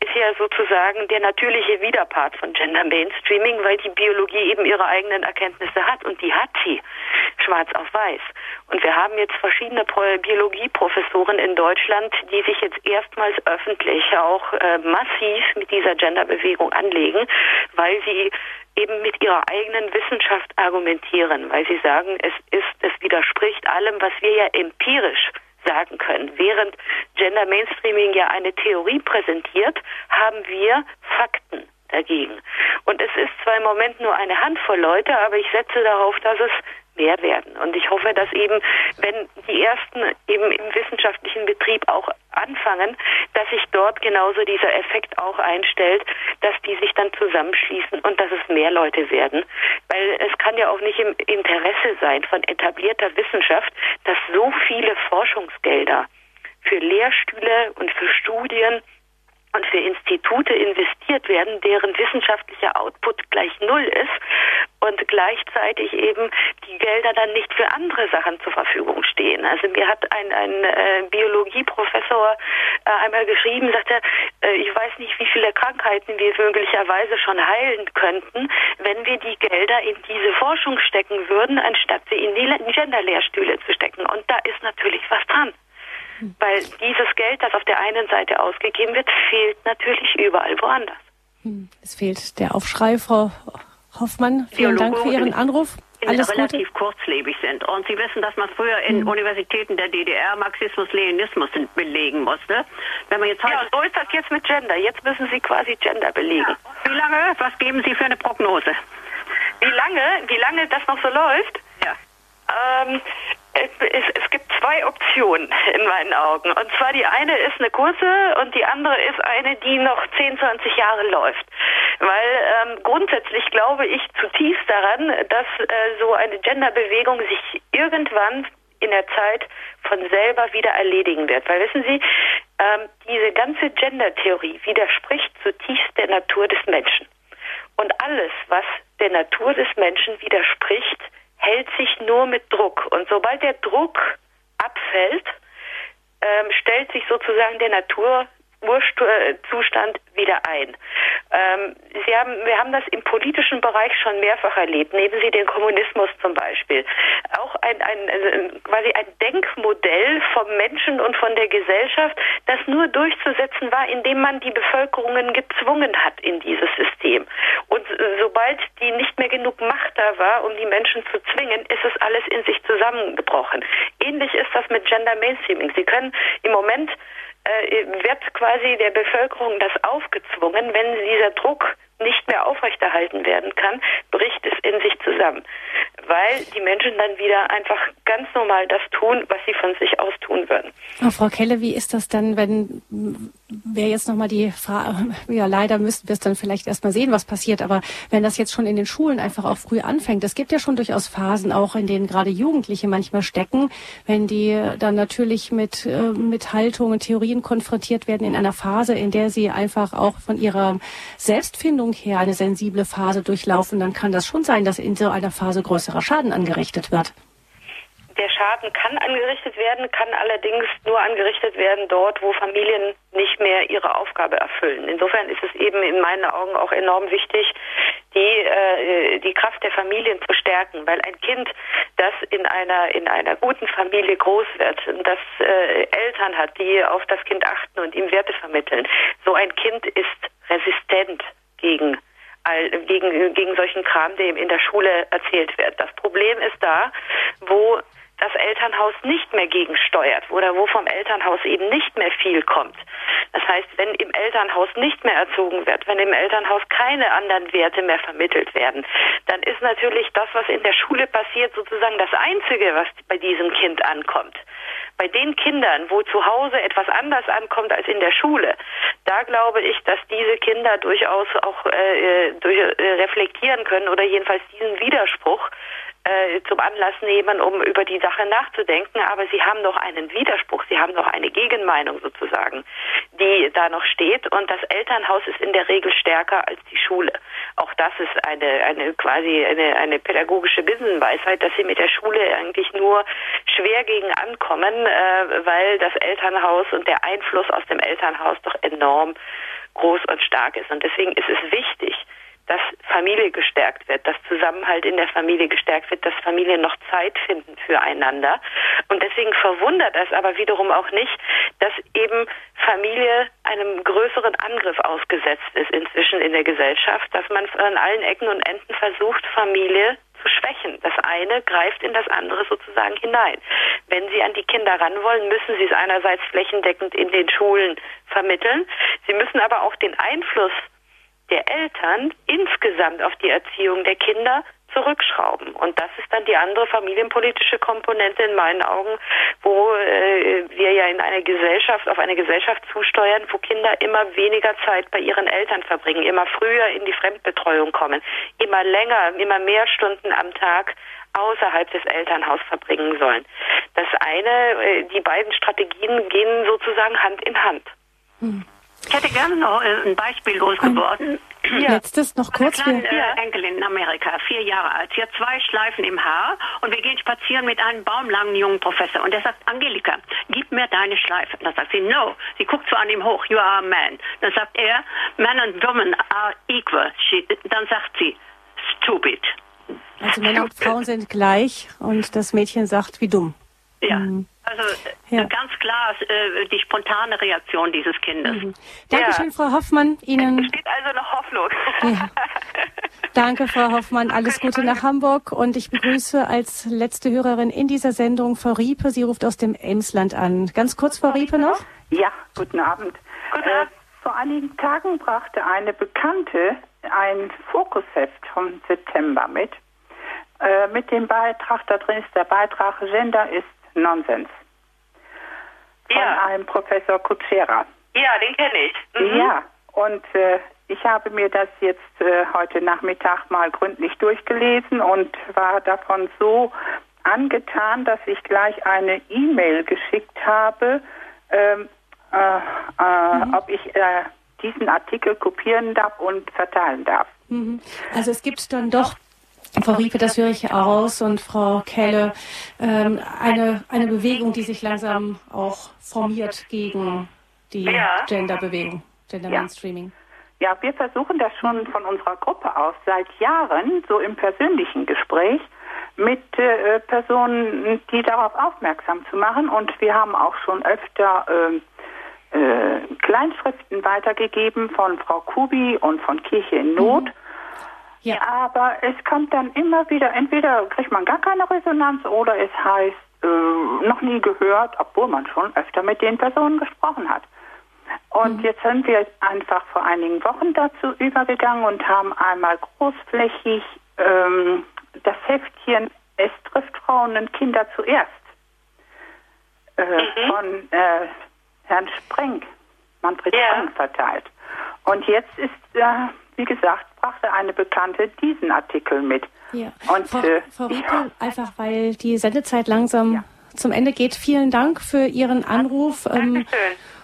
ist ja sozusagen der natürliche Widerpart von Gender Mainstreaming, weil die Biologie eben ihre eigenen Erkenntnisse hat und die hat sie schwarz auf weiß. Und wir haben jetzt verschiedene Biologieprofessoren in Deutschland, die sich jetzt erstmals öffentlich auch äh, massiv mit dieser Genderbewegung anlegen, weil sie eben mit ihrer eigenen Wissenschaft argumentieren, weil sie sagen, es ist, es widerspricht allem, was wir ja empirisch sagen können. Während Gender Mainstreaming ja eine Theorie präsentiert, haben wir Fakten dagegen. Und es ist zwar im Moment nur eine Handvoll Leute, aber ich setze darauf, dass es mehr werden. Und ich hoffe, dass eben, wenn die ersten eben im wissenschaftlichen Betrieb auch anfangen, dass sich dort genauso dieser Effekt auch einstellt, dass die sich dann zusammenschließen und dass es mehr Leute werden. Weil es kann ja auch nicht im Interesse sein von etablierter Wissenschaft, dass so viele Forschungsgelder für Lehrstühle und für Studien und für Institute investiert werden, deren wissenschaftlicher Output gleich null ist und gleichzeitig eben die Gelder dann nicht für andere Sachen zur Verfügung stehen. Also mir hat ein, ein äh, Biologieprofessor äh, einmal geschrieben, sagt er, äh, ich weiß nicht, wie viele Krankheiten wir möglicherweise schon heilen könnten, wenn wir die Gelder in diese Forschung stecken würden, anstatt sie in die Genderlehrstühle zu stecken. Und da ist natürlich was dran. Weil dieses Geld, das auf der einen Seite ausgegeben wird, fehlt natürlich überall woanders. Hm. Es fehlt der Aufschrei, Frau Hoffmann. Vielen Dank für Ihren Anruf. Alles relativ Gute. kurzlebig sind. Und Sie wissen, dass man früher in hm. Universitäten der DDR Marxismus, Leninismus belegen musste. Wenn man jetzt ja, so ist das jetzt mit Gender. Jetzt müssen Sie quasi Gender belegen. Ja. Wie lange? Was geben Sie für eine Prognose? Wie lange? Wie lange das noch so läuft? Ja. Ähm, es, es, gibt zwei Optionen in meinen Augen. Und zwar die eine ist eine kurze und die andere ist eine, die noch 10, 20 Jahre läuft. Weil ähm, grundsätzlich glaube ich zutiefst daran, dass äh, so eine Genderbewegung sich irgendwann in der Zeit von selber wieder erledigen wird. Weil wissen Sie, ähm, diese ganze Gender-Theorie widerspricht zutiefst der Natur des Menschen. Und alles, was der Natur des Menschen widerspricht, hält sich nur mit Druck. Und sobald der Druck abfällt, ähm, stellt sich sozusagen der Natur Urzustand wieder ein. Ähm, Sie haben, wir haben das im politischen Bereich schon mehrfach erlebt. Nehmen Sie den Kommunismus zum Beispiel. Auch ein, ein also quasi ein Denkmodell vom Menschen und von der Gesellschaft, das nur durchzusetzen war, indem man die Bevölkerungen gezwungen hat in dieses System. Und sobald die nicht mehr genug Macht da war, um die Menschen zu zwingen, ist es alles in sich zusammengebrochen. Ähnlich ist das mit Gender Mainstreaming. Sie können im Moment wird quasi der Bevölkerung das aufgezwungen, wenn dieser Druck nicht mehr aufrechterhalten werden kann, bricht es in sich zusammen, weil die Menschen dann wieder einfach ganz normal das tun, was sie von sich aus tun würden. Oh, Frau Kelle, wie ist das denn, wenn wäre jetzt nochmal die Frage, ja leider müssten wir es dann vielleicht erstmal sehen, was passiert, aber wenn das jetzt schon in den Schulen einfach auch früh anfängt, es gibt ja schon durchaus Phasen auch, in denen gerade Jugendliche manchmal stecken, wenn die dann natürlich mit, äh, mit Haltungen, Theorien konfrontiert werden in einer Phase, in der sie einfach auch von ihrer Selbstfindung her eine sensible Phase durchlaufen, dann kann das schon sein, dass in so einer Phase größerer Schaden angerichtet wird. Der Schaden kann angerichtet werden, kann allerdings nur angerichtet werden dort, wo Familien nicht mehr ihre Aufgabe erfüllen. Insofern ist es eben in meinen Augen auch enorm wichtig, die, äh, die Kraft der Familien zu stärken, weil ein Kind, das in einer, in einer guten Familie groß wird, das äh, Eltern hat, die auf das Kind achten und ihm Werte vermitteln, so ein Kind ist resistent gegen gegen, gegen solchen Kram, der in der Schule erzählt wird. Das Problem ist da, wo das Elternhaus nicht mehr gegensteuert oder wo vom Elternhaus eben nicht mehr viel kommt. Das heißt, wenn im Elternhaus nicht mehr erzogen wird, wenn im Elternhaus keine anderen Werte mehr vermittelt werden, dann ist natürlich das, was in der Schule passiert, sozusagen das Einzige, was bei diesem Kind ankommt. Bei den Kindern, wo zu Hause etwas anders ankommt als in der Schule, da glaube ich, dass diese Kinder durchaus auch äh, durch, äh, reflektieren können oder jedenfalls diesen Widerspruch äh, zum Anlass nehmen, um über die Sache nachzudenken, aber sie haben noch einen Widerspruch, sie haben noch eine Gegenmeinung sozusagen, die da noch steht und das Elternhaus ist in der Regel stärker als die Schule. Auch das ist eine, eine quasi eine, eine pädagogische Binsenweisheit, dass sie mit der Schule eigentlich nur schwer gegen ankommen, äh, weil das Elternhaus und der Einfluss aus dem Elternhaus doch enorm groß und stark ist. Und deswegen ist es wichtig, dass Familie gestärkt wird, dass Zusammenhalt in der Familie gestärkt wird, dass Familien noch Zeit finden füreinander. Und deswegen verwundert es aber wiederum auch nicht, dass eben Familie einem größeren Angriff ausgesetzt ist inzwischen in der Gesellschaft, dass man an allen Ecken und Enden versucht, Familie zu schwächen. Das eine greift in das andere sozusagen hinein. Wenn Sie an die Kinder ran wollen, müssen Sie es einerseits flächendeckend in den Schulen vermitteln. Sie müssen aber auch den Einfluss der Eltern insgesamt auf die Erziehung der Kinder zurückschrauben. Und das ist dann die andere familienpolitische Komponente in meinen Augen, wo äh, wir ja in eine Gesellschaft, auf eine Gesellschaft zusteuern, wo Kinder immer weniger Zeit bei ihren Eltern verbringen, immer früher in die Fremdbetreuung kommen, immer länger, immer mehr Stunden am Tag außerhalb des Elternhauses verbringen sollen. Das eine, äh, die beiden Strategien gehen sozusagen Hand in Hand. Hm. Ich hätte gerne noch äh, ein Beispiel losgeworden. Ja. Letztes noch kurz. Eine kleine äh, Enkelin in Amerika, vier Jahre alt. Sie hat zwei Schleifen im Haar und wir gehen spazieren mit einem baumlangen jungen Professor. Und der sagt, Angelika, gib mir deine Schleife. Und dann sagt sie, no. Sie guckt so an ihm hoch, you are a man. Dann sagt er, men and women are equal. She, dann sagt sie, stupid. Also Männer und Frauen sind gleich und das Mädchen sagt, wie dumm. Ja. Mhm. Also äh, ja. ganz klar äh, die spontane Reaktion dieses Kindes. Mhm. Dankeschön, ja. Frau Hoffmann. Ihnen es steht also noch Hoffnung. Ja. Danke, Frau Hoffmann. Alles Gute nach Hamburg. Und ich begrüße als letzte Hörerin in dieser Sendung Frau Riepe. Sie ruft aus dem Emsland an. Ganz kurz, Frau Riepe noch? Ja, guten Abend. Guten Abend. Äh, vor einigen Tagen brachte eine Bekannte ein Fokusheft vom September mit. Äh, mit dem Beitrag, da drin ist der Beitrag Gender ist Nonsens. Von ja. einem Professor Kutschera. Ja, den kenne ich. Mhm. Ja, und äh, ich habe mir das jetzt äh, heute Nachmittag mal gründlich durchgelesen und war davon so angetan, dass ich gleich eine E-Mail geschickt habe, ähm, äh, äh, mhm. ob ich äh, diesen Artikel kopieren darf und verteilen darf. Mhm. Also es gibt dann doch Frau Riepe, das höre ich aus und Frau Kelle, ähm, eine, eine Bewegung, die sich langsam auch formiert gegen die ja. Genderbewegung, Gender ja. Mainstreaming. Ja, wir versuchen das schon von unserer Gruppe aus seit Jahren, so im persönlichen Gespräch, mit äh, Personen, die darauf aufmerksam zu machen. Und wir haben auch schon öfter äh, äh, Kleinschriften weitergegeben von Frau Kubi und von Kirche in Not. Mhm. Ja. Aber es kommt dann immer wieder, entweder kriegt man gar keine Resonanz oder es heißt, äh, noch nie gehört, obwohl man schon öfter mit den Personen gesprochen hat. Und mhm. jetzt sind wir einfach vor einigen Wochen dazu übergegangen und haben einmal großflächig ähm, das Heftchen Es trifft Frauen und Kinder zuerst äh, mhm. von äh, Herrn Spreng, Manfred ja. Spreng verteilt. Und jetzt ist, äh, wie gesagt, brachte eine Bekannte diesen Artikel mit. Ja. Und, Frau, äh, Frau Rieke, einfach weil die Sendezeit langsam ja. zum Ende geht. Vielen Dank für Ihren Anruf. Ähm,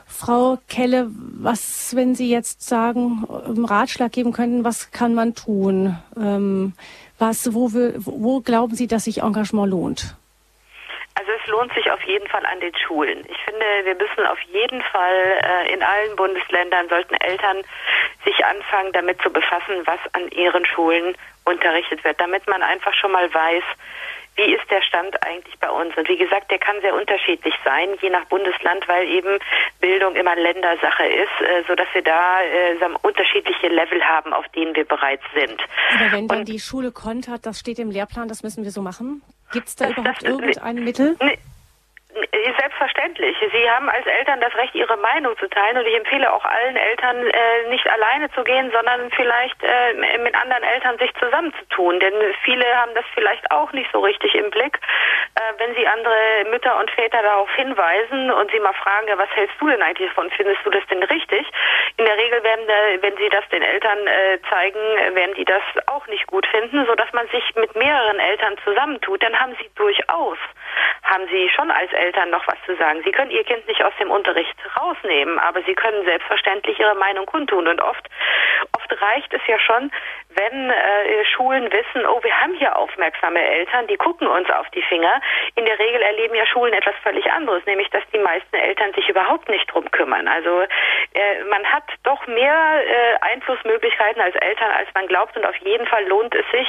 Frau Kelle, was, wenn Sie jetzt sagen, Ratschlag geben könnten, was kann man tun? Ähm, was, wo, wo glauben Sie, dass sich Engagement lohnt? Also es lohnt sich auf jeden Fall an den Schulen. Ich finde, wir müssen auf jeden Fall äh, in allen Bundesländern sollten Eltern sich anfangen, damit zu befassen, was an ihren Schulen unterrichtet wird, damit man einfach schon mal weiß, wie ist der Stand eigentlich bei uns? Und wie gesagt, der kann sehr unterschiedlich sein, je nach Bundesland, weil eben Bildung immer Ländersache ist, äh, so dass wir da äh, unterschiedliche Level haben, auf denen wir bereits sind. Aber wenn dann Und, die Schule kontert, das steht im Lehrplan, das müssen wir so machen? Gibt es da überhaupt irgendein Mittel? Ne, selbstverständlich. Sie haben als Eltern das Recht, Ihre Meinung zu teilen und ich empfehle auch allen Eltern, äh, nicht alleine zu gehen, sondern vielleicht äh, mit anderen Eltern sich zusammenzutun. Denn viele haben das vielleicht auch nicht so richtig im Blick, äh, wenn sie andere Mütter und Väter darauf hinweisen und sie mal fragen, ja, was hältst du denn eigentlich davon? Findest du das denn richtig? In der Regel werden, wenn sie das den Eltern äh, zeigen, werden die das auch nicht gut finden, so dass man sich mit mehreren Eltern zusammentut. Dann haben sie durchaus haben Sie schon als Eltern noch was zu sagen. Sie können Ihr Kind nicht aus dem Unterricht rausnehmen, aber Sie können selbstverständlich Ihre Meinung kundtun. Und oft, oft reicht es ja schon, wenn äh, Schulen wissen, oh, wir haben hier aufmerksame Eltern, die gucken uns auf die Finger. In der Regel erleben ja Schulen etwas völlig anderes, nämlich dass die meisten Eltern sich überhaupt nicht drum kümmern. Also äh, man hat doch mehr äh, Einflussmöglichkeiten als Eltern, als man glaubt. Und auf jeden Fall lohnt es sich,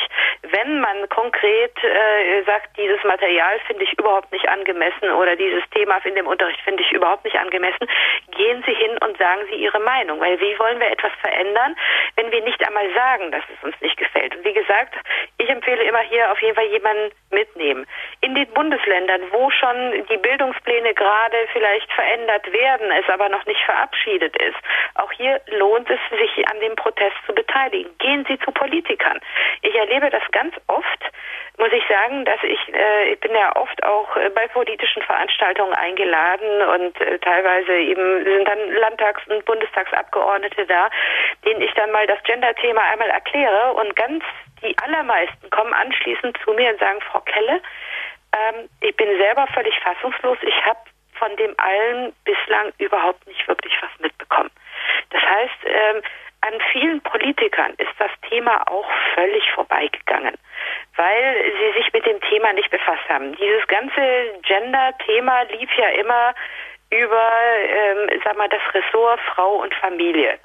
wenn man konkret äh, sagt, dieses Material finde ich überhaupt nicht angemessen oder dieses Thema in dem Unterricht finde ich überhaupt nicht angemessen, gehen Sie hin und sagen Sie Ihre Meinung. Weil wie wollen wir etwas verändern, wenn wir nicht einmal sagen, dass es uns nicht gefällt? Und wie gesagt, ich empfehle immer hier auf jeden Fall jemanden mitnehmen. In den Bundesländern, wo schon die Bildungspläne gerade vielleicht verändert werden, es aber noch nicht verabschiedet ist, auch hier lohnt es sich an dem Protest zu beteiligen. Gehen Sie zu Politikern. Ich erlebe das ganz oft, muss ich sagen, dass ich, äh, ich bin ja oft auch äh, bei politischen Veranstaltungen eingeladen und äh, teilweise eben sind dann Landtags- und Bundestagsabgeordnete da, denen ich dann mal das Gender-Thema einmal erkläre und ganz die allermeisten kommen anschließend zu mir und sagen, Frau Kelle, ähm, ich bin selber völlig fassungslos, ich habe von dem allen bislang überhaupt nicht wirklich was mitbekommen. Das heißt, ähm, an vielen Politikern ist das Thema auch völlig vorbeigegangen, weil sie sich mit dem Thema nicht befasst haben. Dieses ganze Gender-Thema lief ja immer über, ähm, sag mal, das Ressort Frau und Familie.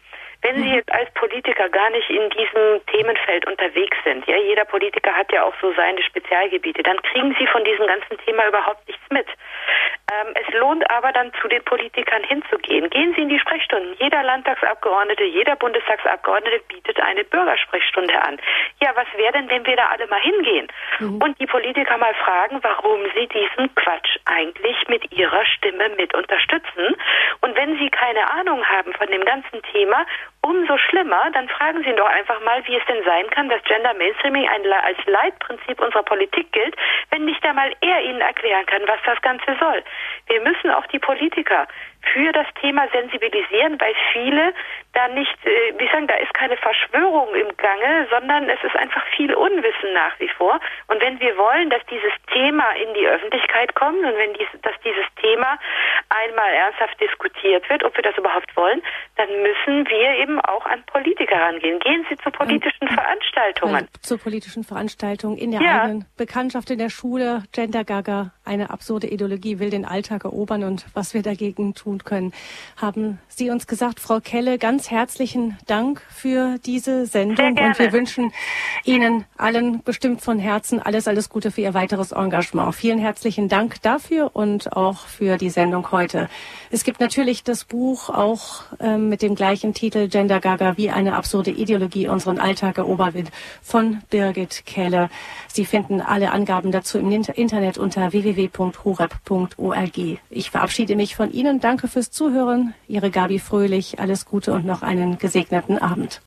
Wenn Sie mhm. jetzt als Politiker gar nicht in diesem Themenfeld unterwegs sind, ja, jeder Politiker hat ja auch so seine Spezialgebiete, dann kriegen Sie von diesem ganzen Thema überhaupt nichts mit. Ähm, es lohnt aber dann zu den Politikern hinzugehen. Gehen Sie in die Sprechstunden. Jeder Landtagsabgeordnete, jeder Bundestagsabgeordnete bietet eine Bürgersprechstunde an. Ja, was wäre denn, wenn wir da alle mal hingehen mhm. und die Politiker mal fragen, warum sie diesen Quatsch eigentlich mit ihrer Stimme mit unterstützen? Und wenn sie keine Ahnung haben von dem ganzen Thema Umso schlimmer, dann fragen Sie ihn doch einfach mal, wie es denn sein kann, dass Gender Mainstreaming ein, als Leitprinzip unserer Politik gilt, wenn nicht einmal er Ihnen erklären kann, was das Ganze soll. Wir müssen auch die Politiker für das Thema sensibilisieren, weil viele da nicht, äh, wie sagen, da ist keine Verschwörung im Gange, sondern es ist einfach viel Unwissen nach wie vor. Und wenn wir wollen, dass dieses Thema in die Öffentlichkeit kommt und wenn dies, dass dieses Thema einmal ernsthaft diskutiert wird, ob wir das überhaupt wollen, dann müssen wir eben auch an Politiker rangehen. Gehen Sie zu politischen und, Veranstaltungen. Zu politischen Veranstaltungen in der ja. eigenen Bekanntschaft in der Schule, Gender Gaga, eine absurde Ideologie will den Alltag erobern und was wir dagegen tun können, haben Sie uns gesagt. Frau Kelle, ganz herzlichen Dank für diese Sendung und wir wünschen Ihnen allen bestimmt von Herzen alles, alles Gute für Ihr weiteres Engagement. Vielen herzlichen Dank dafür und auch für die Sendung heute. Es gibt natürlich das Buch auch ähm, mit dem gleichen Titel Gender Gaga, wie eine absurde Ideologie unseren Alltag erobert wird von Birgit Kelle. Sie finden alle Angaben dazu im Internet unter www.horeb.org. Ich verabschiede mich von Ihnen. Danke fürs Zuhören. Ihre Gabi Fröhlich. Alles Gute und noch einen gesegneten Abend.